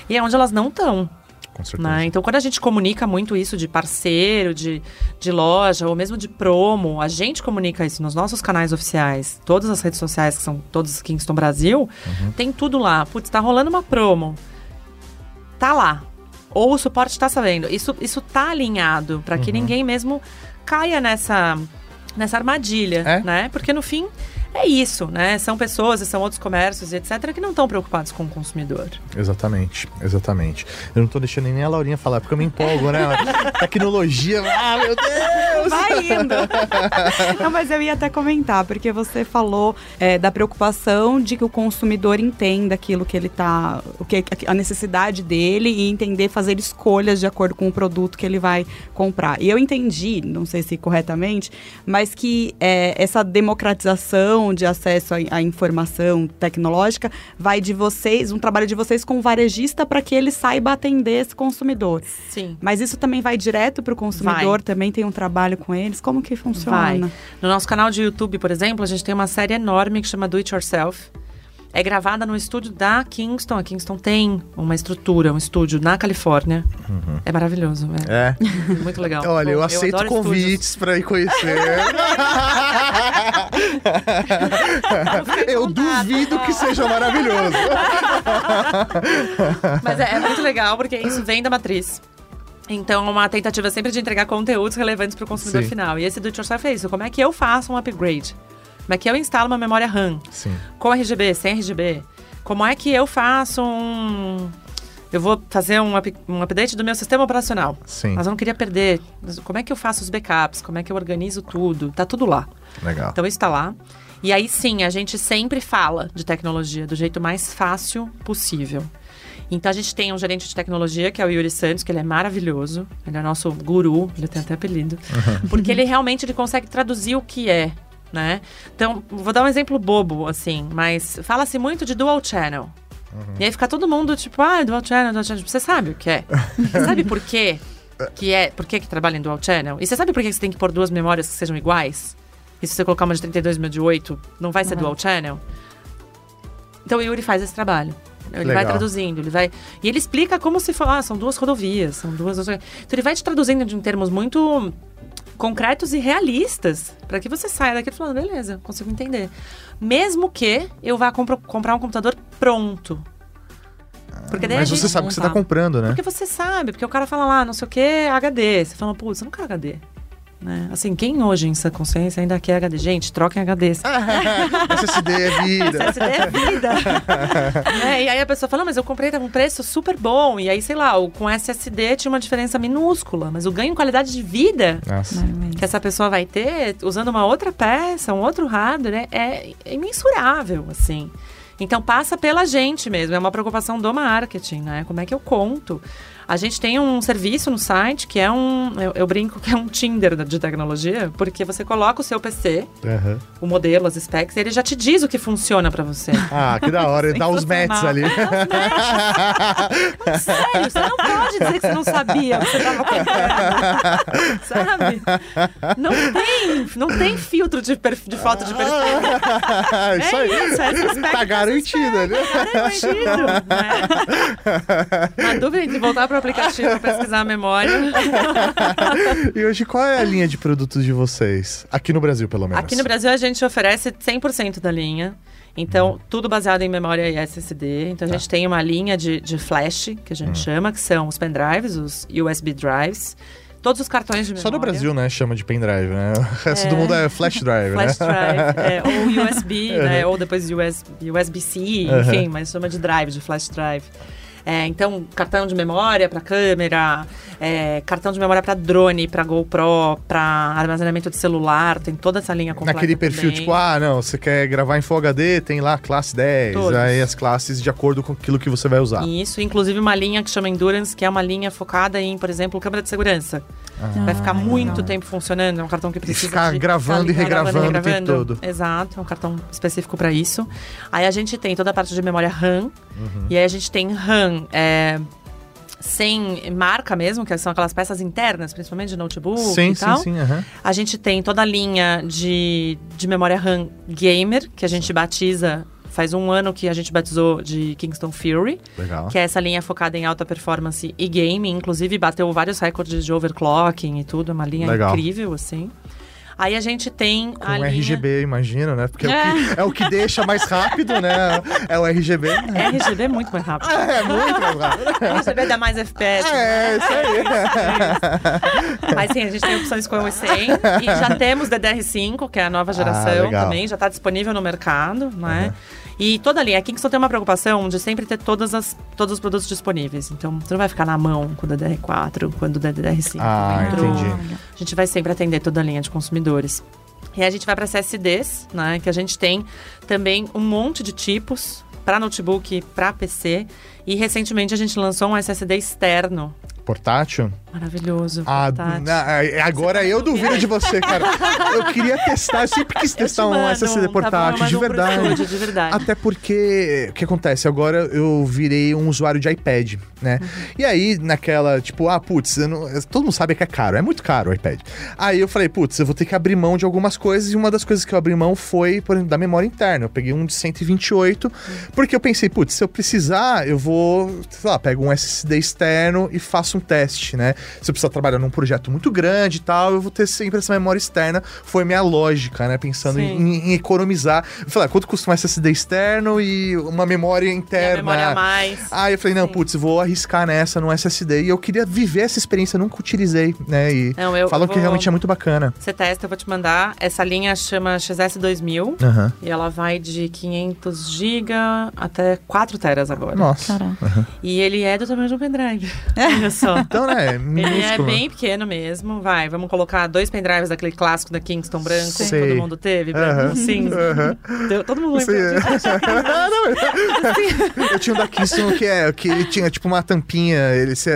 e aonde elas não estão. Com certeza. Né? Então, quando a gente comunica muito isso de parceiro, de, de loja, ou mesmo de promo, a gente comunica isso nos nossos canais oficiais, todas as redes sociais, que são todas Kingston Brasil, tem tudo lá. Putz, tá rolando uma promo. Tá lá. Ou o suporte tá sabendo. Isso, isso tá alinhado para que ninguém mesmo caia nessa, nessa armadilha, É. né? Porque no fim. É isso, né? São pessoas e são outros comércios e etc. que não estão preocupados com o consumidor. Exatamente, exatamente. Eu não tô deixando nem a Laurinha falar, porque eu me empolgo, né? Tecnologia, ah, meu Deus! Vai indo. Não, mas eu ia até comentar, porque você falou é, da preocupação de que o consumidor entenda aquilo que ele tá. O que, a necessidade dele e entender fazer escolhas de acordo com o produto que ele vai comprar. E eu entendi, não sei se corretamente, mas que é, essa democratização de acesso à, à informação tecnológica vai de vocês, um trabalho de vocês com o varejista para que ele saiba atender esse consumidor. Sim. Mas isso também vai direto para o consumidor? Também tem um trabalho com eles? Como que funciona? Vai. No nosso canal de YouTube, por exemplo, a gente tem uma série enorme que chama Do It Yourself. É gravada no estúdio da Kingston. A Kingston tem uma estrutura, um estúdio na Califórnia. É maravilhoso. É, É. muito legal. Olha, eu Pô, aceito adoro convites pra ir conhecer. eu duvido que seja maravilhoso. Mas é, é muito legal porque isso vem da matriz. Então, é uma tentativa sempre de entregar conteúdos relevantes para o consumidor Sim. final. E esse Do Yourself é isso. Como é que eu faço um upgrade? Como é que eu instalo uma memória RAM? Sim. com RGB, sem RGB. Como é que eu faço um. Eu vou fazer um, up- um update do meu sistema operacional. Sim. Mas eu não queria perder. Como é que eu faço os backups? Como é que eu organizo tudo? Tá tudo lá. Legal. Então isso tá lá. E aí sim, a gente sempre fala de tecnologia do jeito mais fácil possível. Então a gente tem um gerente de tecnologia, que é o Yuri Santos, que ele é maravilhoso. Ele é nosso guru, ele tem até apelido. Porque ele realmente ele consegue traduzir o que é, né? Então, vou dar um exemplo bobo, assim, mas fala-se muito de dual channel. E aí fica todo mundo tipo, ah, dual channel, dual channel. Você sabe o que é? Você sabe por quê? Que é, por que, que trabalha em dual channel? E você sabe por que que você tem que pôr duas memórias que sejam iguais? E se você colocar uma de 32 e uma de 8, não vai ser dual channel? Então o Yuri faz esse trabalho. Ele vai Legal. traduzindo, ele vai. E ele explica como se for. Ah, são duas rodovias, são duas. Então ele vai te traduzindo em termos muito concretos e realistas, para que você saia daqui falando, beleza, consigo entender. Mesmo que eu vá compro- comprar um computador pronto. Porque daí Mas você sabe o que você tá montar. comprando, né? Porque você sabe, porque o cara fala lá, não sei o que, HD. Você fala, putz, eu não quero HD. Né? Assim, quem hoje em sua consciência ainda quer HD? Gente, troquem HD. SSD é vida. SSD é vida. Né? E aí a pessoa fala, "Ah, mas eu comprei, tava um preço super bom. E aí, sei lá, com SSD tinha uma diferença minúscula. Mas o ganho em qualidade de vida Nossa. que essa pessoa vai ter usando uma outra peça, um outro hardware, é, é imensurável, assim. Então passa pela gente mesmo, é uma preocupação do marketing, né? Como é que eu conto? A gente tem um serviço no site que é um, eu, eu brinco que é um Tinder de tecnologia, porque você coloca o seu PC, Aham. o modelo, as specs, e ele já te diz o que funciona pra você. Ah, que da hora. Dá os matches ali. Sério, você não pode dizer que você não sabia o que você tava comprando. Sabe? Não tem, não tem filtro de, perf- de foto de perfil. Isso aí. isso, é Tá garantido, né? Garantido. né? Na dúvida entre voltar pro aplicativo e pesquisar a memória. E hoje, qual é a linha de produtos de vocês? Aqui no Brasil, pelo menos. Aqui no Brasil a gente oferece 100% da linha. Então, tudo baseado em memória e SSD. Então, a Tá. gente tem uma linha de, de flash, que a gente Hum. chama, que são os pendrives, os USB drives. Todos os cartões de memória. Só no Brasil, né? Chama de pendrive, né? O resto do mundo é flash drive, Flash né? drive, é, ou USB, né? Ou depois US, USB-C, Uhum. enfim, mas chama de drive, de flash drive. É, então, cartão de memória para câmera, é, cartão de memória para drone, para GoPro, para armazenamento de celular, tem toda essa linha completa. Naquele perfil, também. tipo, ah, não, você quer gravar em Full HD, tem lá classe 10. Todos. Aí as classes de acordo com aquilo que você vai usar. Isso, inclusive uma linha que chama Endurance, que é uma linha focada em, por exemplo, câmera de segurança. Vai ficar muito tempo funcionando, é um cartão que precisa ficar de gravando e ficar regravando o tempo regravando. todo. Exato, é um cartão específico para isso. Aí a gente tem toda a parte de memória RAM, Uhum. e aí a gente tem RAM é, sem marca mesmo, que são aquelas peças internas, principalmente de notebook sim, e sim, tal. sim, aham. A gente tem toda a linha de, de memória RAM gamer, que a gente batiza faz um ano que a gente batizou de Kingston Fury, Legal. que é essa linha focada em alta performance e game. Inclusive, bateu vários recordes de overclocking e tudo. É uma linha Legal. incrível, assim. Aí a gente tem Com a linha... RGB, imagina, né? Porque é. o que, é o que deixa mais rápido, né? É o RGB. RGB é muito mais rápido. É, muito mais rápido. RGB dá mais FPS. É, isso aí. Mas sim, a gente tem opções com o E100 e já temos DDR5, que é a nova geração Ah, também, já está disponível no mercado, né? E toda a linha, a Kingston tem uma preocupação de sempre ter todas as, todos os produtos disponíveis. Então, você não vai ficar na mão com o DDR4, quando o DDR5 Ah, entrou. entendi. A gente vai sempre atender toda a linha de consumidores. E aí a gente vai para SSDs, né? Que a gente tem também um monte de tipos para notebook, para PC. E recentemente a gente lançou um SSD externo. Portátil? Maravilhoso. Ah, na- agora Você tá eu duvido de você, cara. Eu queria testar, eu sempre quis testar um SSD tá bom, portátil, de verdade. estúdio, de verdade. Até porque, o que acontece? Agora eu virei um usuário de iPad, né? Uhum. E aí, naquela, tipo, ah, putz, não- todo mundo sabe que é caro, é muito caro o iPad. Aí eu falei, putz, eu vou ter que abrir mão de algumas coisas, e uma das coisas que eu abri mão foi, por exemplo, da memória interna. Eu peguei um de 128, porque eu pensei, putz, se eu precisar, eu vou, sei lá, pego um SSD externo e faço um teste, né? Se eu precisar trabalhar num projeto muito grande e tal, eu vou ter sempre essa memória externa. Foi minha lógica, né? Pensando em, em economizar. Eu falei, ah, quanto custa um SSD externo e uma memória E a interna? memória a mais. Aí eu falei, não, Sim. putz, vou arriscar nessa no SSD. E eu queria viver essa experiência, nunca utilizei, né? E Não, eu falam que vou- realmente é muito bacana. Você testa, eu vou te mandar. Essa linha chama XS2000 Aham. e ela vai de 500 GB até 4 teras agora. Nossa. Caraca. E ele é do tamanho de um pendrive. Olha só. Então, né, Ele é bem pequeno mesmo. Vai, vamos colocar dois pendrives daquele clássico da Kingston branco que Sei. todo mundo teve, branco, Aham. cinza. Aham. Deu- Todo mundo lembra disso. Ah, não, eu- Eu tinha um da Kingston que, é, que ele tinha tipo uma tampinha, ele, se-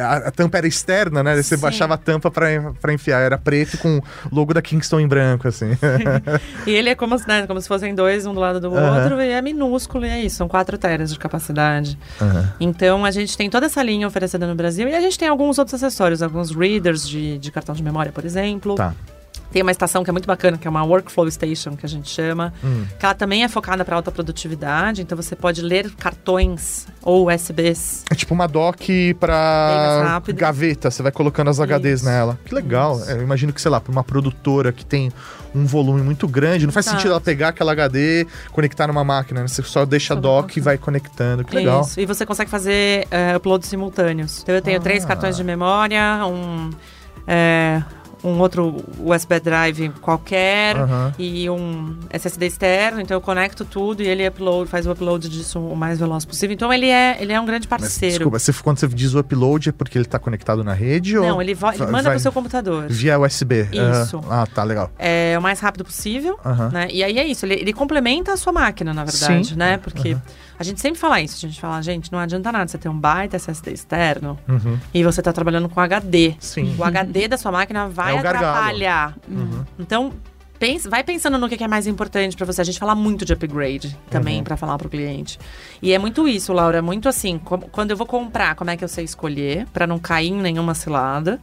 a, a tampa era externa, né? Você Sim. baixava a tampa pra, pra enfiar, era preto com o logo da Kingston em branco, assim. E ele é como, se- né, como se fossem dois, um do lado do Aham. outro, e é minúsculo, e é isso, são 4 teras de capacidade. Então a gente tem toda essa linha oferecida no Brasil e a gente tem alguns outros acessórios, alguns readers de, de cartão de memória, por exemplo. Tá. Tem uma estação que é muito bacana, que é uma Workflow Station, que a gente chama, Hum. que ela também é focada para alta produtividade, então você pode ler cartões ou USBs. É tipo uma dock rápido. gaveta, você vai colocando as HDs Isso. nela. Que legal. Isso. É, Eu imagino que, sei lá, pra uma produtora que tem um volume muito grande, não faz Exato. sentido ela pegar aquela HD, conectar numa máquina, né? Você só deixa a Só dock e vai conectando. Que legal. Isso. E você consegue fazer é, uploads simultâneos. Então eu tenho Ah. três cartões de memória, um. é, um outro USB drive qualquer Aham. e um SSD externo, então eu conecto tudo e ele upload, faz o upload disso o mais veloz possível. Então ele é, ele é um grande Mas, parceiro. desculpa, você, quando você diz o upload é porque ele tá conectado na rede ou Não, ele, vo- ele vai- manda vai pro seu computador. via USB? Isso. Ah, tá, legal. É o mais rápido possível. Aham. Né? E aí é isso, ele, ele complementa a sua máquina, na verdade, Sim. né? Porque a gente sempre fala isso, a gente fala, gente, não adianta nada você ter um baita SSD externo Uhum. e você tá trabalhando com HD. Sim. O HD da sua máquina vai É o gargalo. atrapalhar. Uhum. Então, pense- vai pensando no que é mais importante pra você. A gente fala muito de upgrade também Uhum. pra falar pro cliente. E é muito isso, Laura, é muito assim, como- quando eu vou comprar, como é que eu sei escolher pra não cair em nenhuma cilada?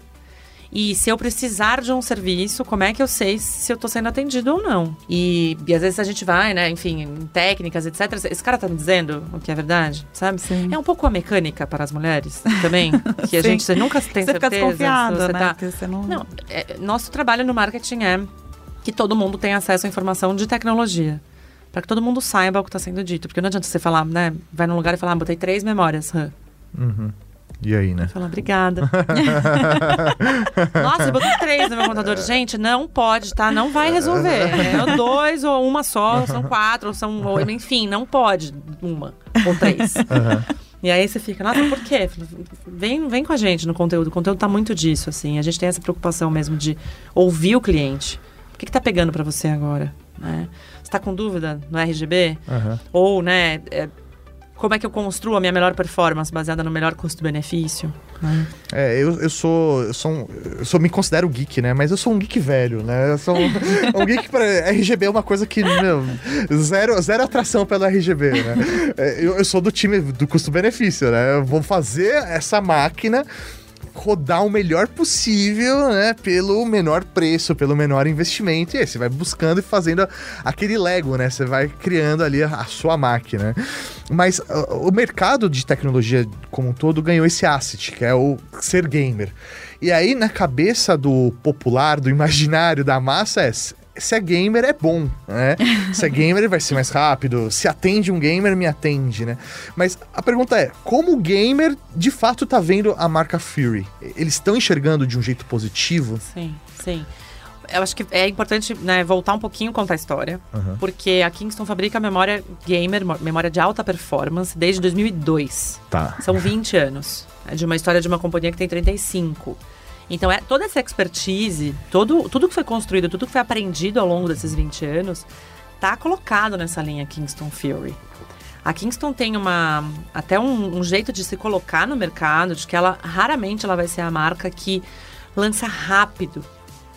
E se eu precisar de um serviço, como é que eu sei se eu tô sendo atendido ou não? E, e às vezes a gente vai, né, enfim, em técnicas, etc. Esse cara tá me dizendo o que é verdade, sabe? Sim. É um pouco a mecânica para as mulheres também, que a gente você nunca tem você fica certeza. se desconfiado, você né? tá- Porque você não... não, é, nosso trabalho no marketing é que todo mundo tenha acesso à informação de tecnologia. Para que todo mundo saiba o que está sendo dito. Porque não adianta você falar, né? Vai num lugar e falar, ah, botei três memórias. RAM. Uhum. E aí, né? Fala, obrigada. Nossa, eu botei três no meu computador. Gente, não pode, tá? Não vai resolver. É dois, ou uma só, ou são quatro, ou são. ou- enfim, não pode uma ou três. Aham. E aí você fica, nossa, por quê? Vem, vem com a gente no conteúdo. O conteúdo tá muito disso, assim. A gente tem essa preocupação mesmo de ouvir o cliente. O que, que tá pegando para você agora? Né? Você tá com dúvida no RGB? Aham. Ou, né, é, como é que eu construo a minha melhor performance baseada no melhor custo-benefício? né? É, eu, eu sou. Eu sou, um, eu sou. Me considero geek, né? Mas eu sou um geek velho, né? Eu sou um, um geek para RGB é uma coisa que, meu, zero, zero atração pelo RGB, né? É, Eu, eu sou do time do custo-benefício, né? Eu vou fazer essa máquina rodar o melhor possível, né? Pelo menor preço, pelo menor investimento. E aí você vai buscando e fazendo aquele Lego, né? Você vai criando ali a, a sua máquina. Mas uh, o mercado de tecnologia como um todo ganhou esse asset, que é o ser gamer. E aí, na cabeça do popular, do imaginário, da massa, é se é gamer é bom, né? se é gamer vai ser mais rápido, se atende um gamer, me atende, né? Mas a pergunta é, como o gamer de fato tá vendo a marca Fury? Eles estão enxergando de um jeito positivo? Sim, sim. Eu acho que é importante né, voltar um pouquinho contar a história, Uhum. porque a Kingston fabrica memória gamer, memória de alta performance, desde 2002. Tá. São 20 anos. É de uma história de uma companhia que tem 35. Então, é toda essa expertise, todo, tudo que foi construído, tudo que foi aprendido ao longo desses 20 anos, tá colocado nessa linha Kingston Fury. A Kingston tem uma até um, um jeito de se colocar no mercado, de que ela raramente ela vai ser a marca que lança rápido.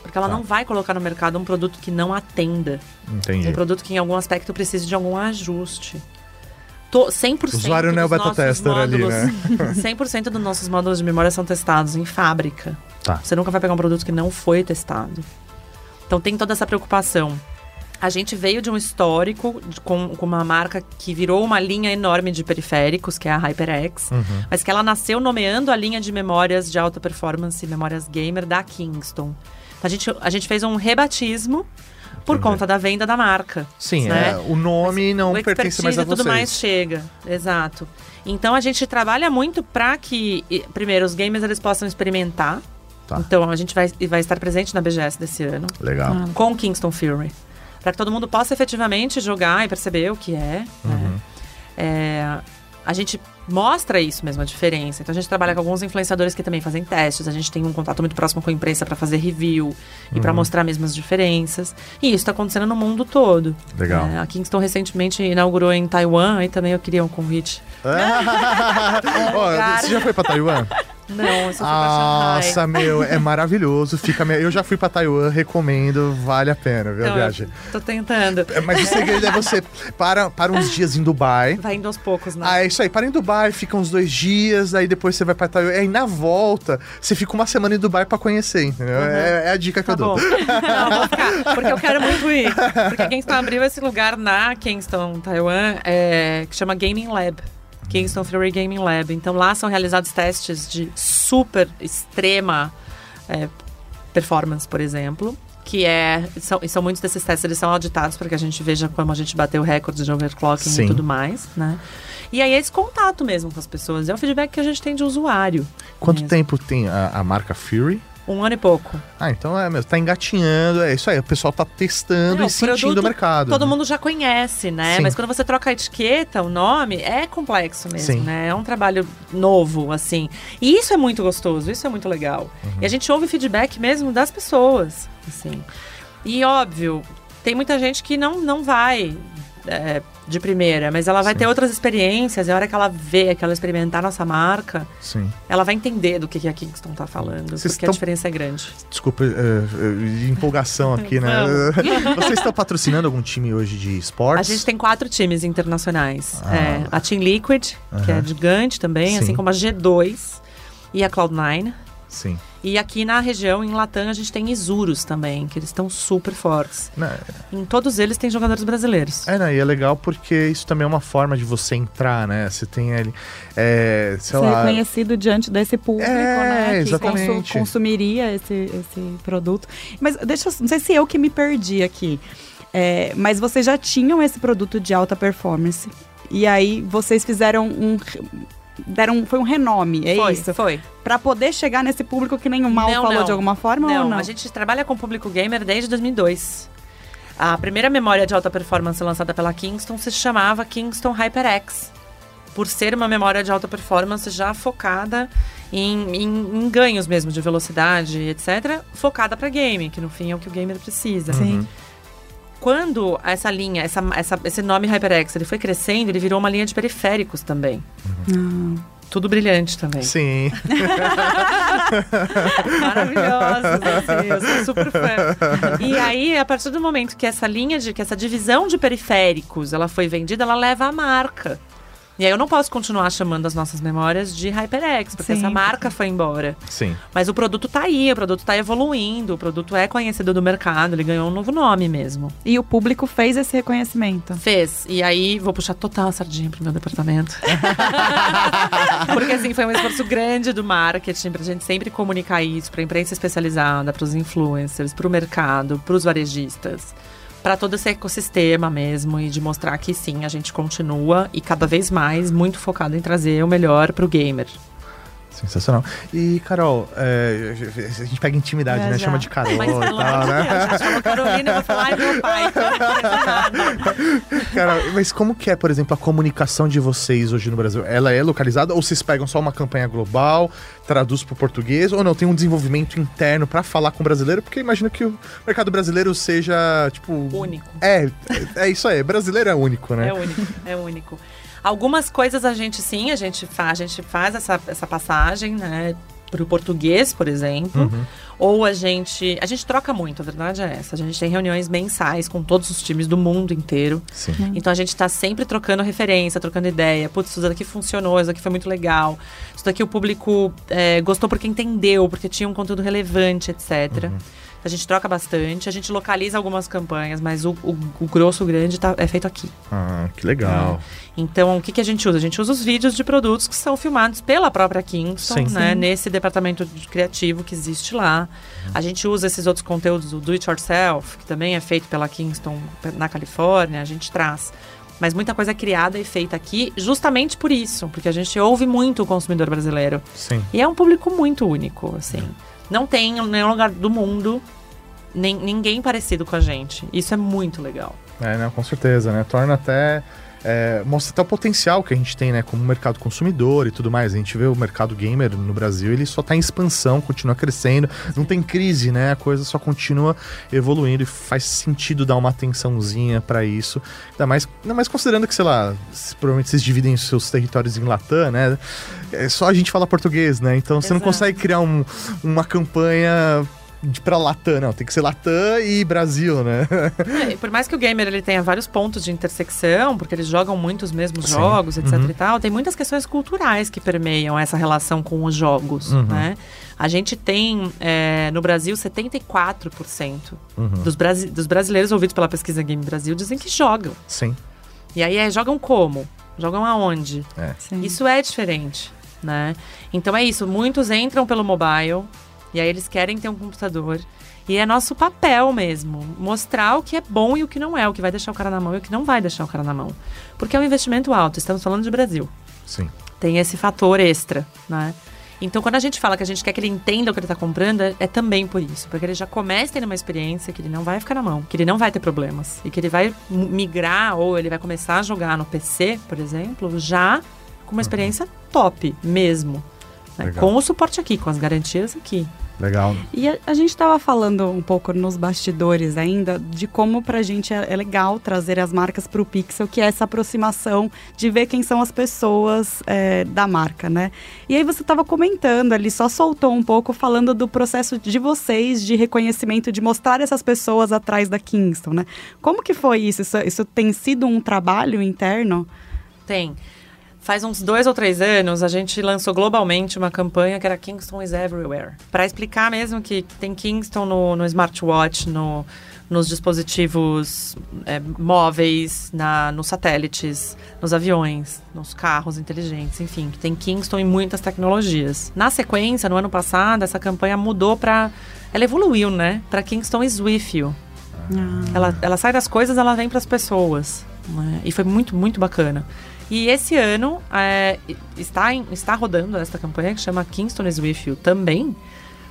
Porque ela Tá. não vai colocar no mercado um produto que não atenda. Entendi. Um produto que em algum aspecto precise de algum ajuste. To, 100% Usuário não é o beta tester ali, módulos, né? 100% dos nossos módulos de memória são testados em fábrica. Tá. Você nunca vai pegar um produto que não foi testado. Então tem toda essa preocupação. A gente veio de um histórico de- com, com uma marca que virou uma linha enorme de periféricos, que é a HyperX, Uhum. mas que ela nasceu nomeando a linha de memórias de alta performance, memórias gamer da Kingston. A gente, a gente fez um rebatismo por Entendi. conta da venda da marca. Sim, né? é, o nome não o pertence mais a e tudo vocês. mais chega, exato. Então a gente trabalha muito para que, primeiro, os gamers eles possam experimentar. Tá. Então a gente vai, vai estar presente na BGS desse ano Legal. com Kingston Fury. Para que todo mundo possa efetivamente jogar e perceber o que é. Uhum. né? É, a gente mostra isso mesmo, a diferença. Então a gente trabalha com alguns influenciadores que também fazem testes. A gente tem um contato muito próximo com a imprensa para fazer review e Uhum. para mostrar mesmo as diferenças. E isso está acontecendo no mundo todo. Legal. É, a Kingston recentemente inaugurou em Taiwan e também eu queria um convite. Lugar. você já foi pra Taiwan? Não, eu só. Nossa, meu, é maravilhoso. Fica, eu já fui pra Taiwan, recomendo, vale a pena, viu, a viagem. Tô tentando. É, Mas o segredo é você para, para uns dias em Dubai. Vai indo aos poucos, né? Ah, é isso aí. Para em Dubai, fica uns dois dias, aí depois você vai pra Taiwan. Aí na volta, você fica uma semana em Dubai pra conhecer, entendeu? É, é a dica que Tá eu dou. bom. Não, vou ficar, porque eu quero muito ir. Porque Kingston abriu esse lugar na Kingston, Taiwan, é, que chama Gaming Lab. Kingston Fury Gaming Lab. Então lá são realizados testes de super extrema é, performance, por exemplo. Que é. São, são muitos desses testes, eles são auditados para que a gente veja como a gente bateu recorde de overclocking Sim. e tudo mais, né? E aí é esse contato mesmo com as pessoas. É o feedback que a gente tem de usuário. Quanto mesmo. tempo tem a, a marca Fury? Um ano e pouco. Ah, então é mesmo, tá engatinhando, é isso aí. O pessoal tá testando Não, e sentindo o mercado. Todo né? mundo já conhece, né? Sim. Mas quando você troca a etiqueta, o nome, é complexo mesmo, Sim. né? É um trabalho novo, assim. E isso é muito gostoso, isso é muito legal. Uhum. E a gente ouve feedback mesmo das pessoas, assim. E óbvio, tem muita gente que não, não vai é, de primeira, mas ela vai Sim. ter outras experiências. E a hora que ela vê, que ela experimentar nossa marca, Sim. ela vai entender do que, que a Kingston tá falando. Vocês porque a diferença é grande. Desculpa, é, empolgação aqui, né? Vocês estão patrocinando algum time hoje de esportes? A gente tem quatro times internacionais. Ah. É, a Team Liquid, que é gigante também, Sim. assim como a G2 e a Cloud9. Sim. E aqui na região, em Latam, a gente tem Isurus também, que eles estão super fortes. Né, Em todos eles tem jogadores brasileiros. É, né, e é legal porque isso também é uma forma de você entrar, né? Você tem ali, é, sei Ser lá... reconhecido diante desse público, É, né? Que exatamente. consu- consumiria esse, esse produto. Mas deixa eu. Não sei se eu que me perdi aqui. É, mas vocês já tinham esse produto de alta performance. E aí vocês fizeram um. Deram, foi um renome, é foi, isso? foi. Pra poder chegar nesse público que nem o Mal Não, falou não. de alguma forma ou Não, não? a gente trabalha com público gamer desde 2002. A primeira memória de alta performance lançada pela Kingston se chamava Kingston HyperX. Por ser uma memória de alta performance já focada em, em- em ganhos mesmo de velocidade, etc. Focada para game, que no fim é o que o gamer precisa. Sim. Quando essa linha, essa, essa- esse nome HyperX, ele foi crescendo, ele virou uma linha de periféricos também. Ah. Tudo brilhante também. Sim. maravilhosos, assim, eu sou super fã. E aí, a partir do momento que essa linha de, que essa divisão de periféricos, ela foi vendida, ela leva a marca. E aí eu não posso continuar chamando as nossas memórias de HyperX, porque Sim, essa marca foi embora. Sim. Mas o produto tá aí, o produto tá evoluindo, o produto é conhecido do mercado, ele ganhou um novo nome mesmo. E o público fez esse reconhecimento. Fez. E aí vou puxar total a sardinha pro meu departamento. Porque assim, foi um esforço grande do marketing pra gente sempre comunicar isso pra imprensa especializada, pros influencers, pro mercado, pros varejistas. Pra todo esse ecossistema mesmo e de mostrar que sim, a gente continua e cada vez mais muito focado em trazer o melhor pro gamer. Sensacional. E, Carol, é, a gente pega intimidade, É, né? já. Chama de Carol Mas e pelo tal, né? Deus, a gente falou Carolina, eu vou falar, ai meu pai. Cara, mas como que é, por exemplo, a comunicação de vocês hoje no Brasil? Ela é localizada ou vocês pegam só uma campanha global, traduz pro português, ou não? Tem um desenvolvimento interno pra falar com o brasileiro? Porque imagino que o mercado brasileiro seja, tipo... Único. É, é isso aí. Brasileiro é único, né? É único, é único. Algumas coisas a gente sim, a gente faz, a gente faz essa, essa passagem, né? Pro português, por exemplo. Uhum. Ou a gente. A gente troca muito, a verdade é essa. A gente tem reuniões mensais com todos os times do mundo inteiro. Sim. Então a gente tá sempre trocando referência, trocando ideia. Putz, isso daqui funcionou, isso daqui foi muito legal. Isso daqui o público é, gostou porque entendeu, porque tinha um conteúdo relevante, etc. A gente troca bastante, a gente localiza algumas campanhas, mas o, o, o grosso grande tá, é feito aqui. Ah, que legal. Então, o que, que a gente usa? A gente usa os vídeos de produtos que são filmados pela própria Kingston, Sim. né? Sim. Nesse departamento de criativo que existe lá. A gente usa esses outros conteúdos, o Do It Yourself, que também é feito pela Kingston na Califórnia, a gente traz. Mas muita coisa é criada e feita aqui justamente por isso, porque a gente ouve muito o consumidor brasileiro. Sim. E é um público muito único, assim. Não tem em nenhum lugar do mundo nem, ninguém parecido com a gente. Isso é muito legal. É, não, com certeza, né? Torna até. É, mostra até o potencial que a gente tem, né? Como mercado consumidor e tudo mais. A gente vê o mercado gamer no Brasil, ele só tá em expansão, continua crescendo, não tem crise, né? A coisa só continua evoluindo e faz sentido dar uma atençãozinha pra isso. Ainda mais, ainda mais considerando que, sei lá, se- provavelmente vocês dividem os seus territórios em Latam, né? É só a gente fala português, né? Então você não Exato. consegue criar um- uma campanha. De pra Latam, não. Tem que ser Latam e Brasil, né? É, e por mais que o gamer ele tenha vários pontos de intersecção, porque eles jogam muito os mesmos Sim. jogos, etc Uhum. e tal, tem muitas questões culturais que permeiam essa relação com os jogos, Uhum. né? A gente tem, é, no Brasil, 74% Uhum. dos, brasi dos brasileiros ouvidos pela pesquisa Game Brasil dizem que jogam. Sim. E aí, é, jogam como? Jogam aonde? Sim. Isso é diferente, né? Então é isso, muitos entram pelo mobile e aí eles querem ter um computador. E é nosso papel mesmo, mostrar o que é bom e o que não é, o que vai deixar o cara na mão e o que não vai deixar o cara na mão. Porque é um investimento alto, estamos falando de Brasil. Sim. Tem esse fator extra, né? Então, quando a gente fala que a gente quer que ele entenda o que ele está comprando, é, é também por isso. Porque ele já começa tendo uma experiência que ele não vai ficar na mão, que ele não vai ter problemas. E que ele vai migrar ou ele vai começar a jogar no PC, por exemplo, já com uma experiência top mesmo. Né? Com o suporte aqui, com as garantias aqui. Legal. E a, a gente estava falando um pouco nos bastidores ainda de como pra gente é, é legal trazer as marcas pro Pixel, que é essa aproximação de ver quem são as pessoas é, da marca, né? E aí você estava comentando ali, só soltou um pouco falando do processo de vocês de reconhecimento, de mostrar essas pessoas atrás da Kingston, né? Como que foi isso? Isso, isso tem sido um trabalho interno? Tem. Faz uns dois ou três anos, a gente lançou globalmente uma campanha que era Kingston is Everywhere. Para explicar mesmo que tem Kingston no, no smartwatch, no, nos dispositivos é, móveis, na, nos satélites, nos aviões, nos carros inteligentes, enfim, que tem Kingston em muitas tecnologias. Na sequência, no ano passado, essa campanha mudou para. Ela evoluiu, né? Para Kingston is with you. Ela, ela sai das coisas, ela vem para as pessoas. né? E foi muito, muito bacana. E esse ano é, está, em- está rodando esta campanha que chama Kingston is With You também.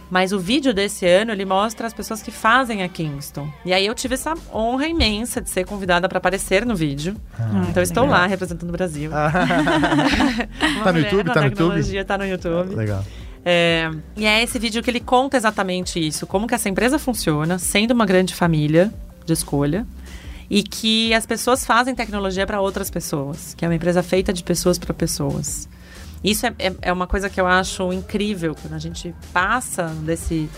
Mas o vídeo desse ano, ele mostra as pessoas que fazem a Kingston. E aí eu tive essa honra imensa de ser convidada para aparecer no vídeo. então eu estou lá representando o Brasil. Uma Tá no YouTube? Tá no YouTube? Tá no YouTube. Legal. É, e é esse vídeo que ele conta exatamente isso, como que essa empresa funciona, sendo uma grande família de escolha, e que as pessoas fazem tecnologia para outras pessoas, que é uma empresa feita de pessoas para pessoas. Isso é, é, é uma coisa que eu acho incrível, quando a gente passa desse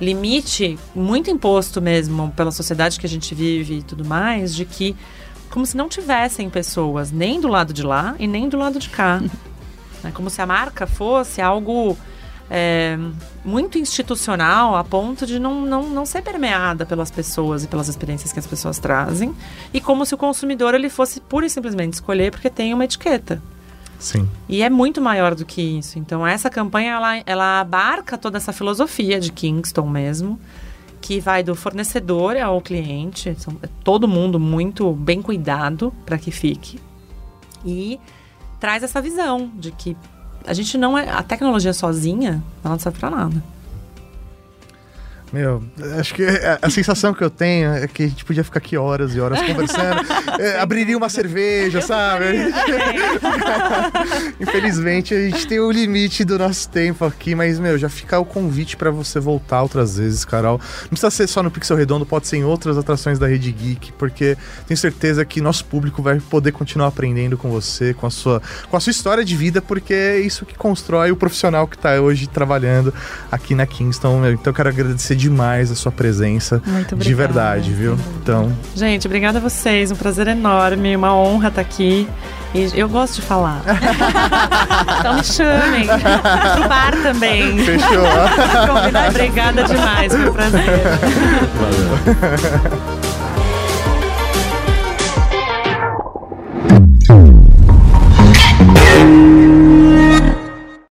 limite muito imposto mesmo pela sociedade que a gente vive e tudo mais, de que como se não tivessem pessoas nem do lado de lá e nem do lado de cá. é como se a marca fosse algo é, muito institucional a ponto de não, não, não ser permeada pelas pessoas e pelas experiências que as pessoas trazem. E como se o consumidor ele fosse pura e simplesmente escolher porque tem uma etiqueta. Sim. E é muito maior do que isso. Então, essa campanha, ela, ela abarca toda essa filosofia de Kingston mesmo, que vai do fornecedor ao cliente. São, é todo mundo muito bem cuidado para que fique. E traz essa visão de que a gente não é. A tecnologia sozinha, ela não serve para nada. Meu, acho que a, a, sensação que eu tenho é que a gente podia ficar aqui horas e horas conversando. é, abriria uma cerveja, sabe? Infelizmente, a gente tem o limite do nosso tempo aqui, mas, meu, já fica o convite para você voltar outras vezes, Carol. Não precisa ser só no Pixel Redondo, pode ser em outras atrações da Rede Geek, porque tenho certeza que nosso público vai poder continuar aprendendo com você, com a sua, com a sua história de vida, porque é isso que constrói o profissional que está hoje trabalhando aqui na Kingston. Meu. Então, eu quero agradecer demais a sua presença. Muito de verdade, viu? Então. Gente, obrigada a vocês. Um prazer enorme, uma honra estar aqui. E eu gosto de falar. então me chamem. Pro bar também. Fechou. Obrigada demais, foi um prazer. Valeu.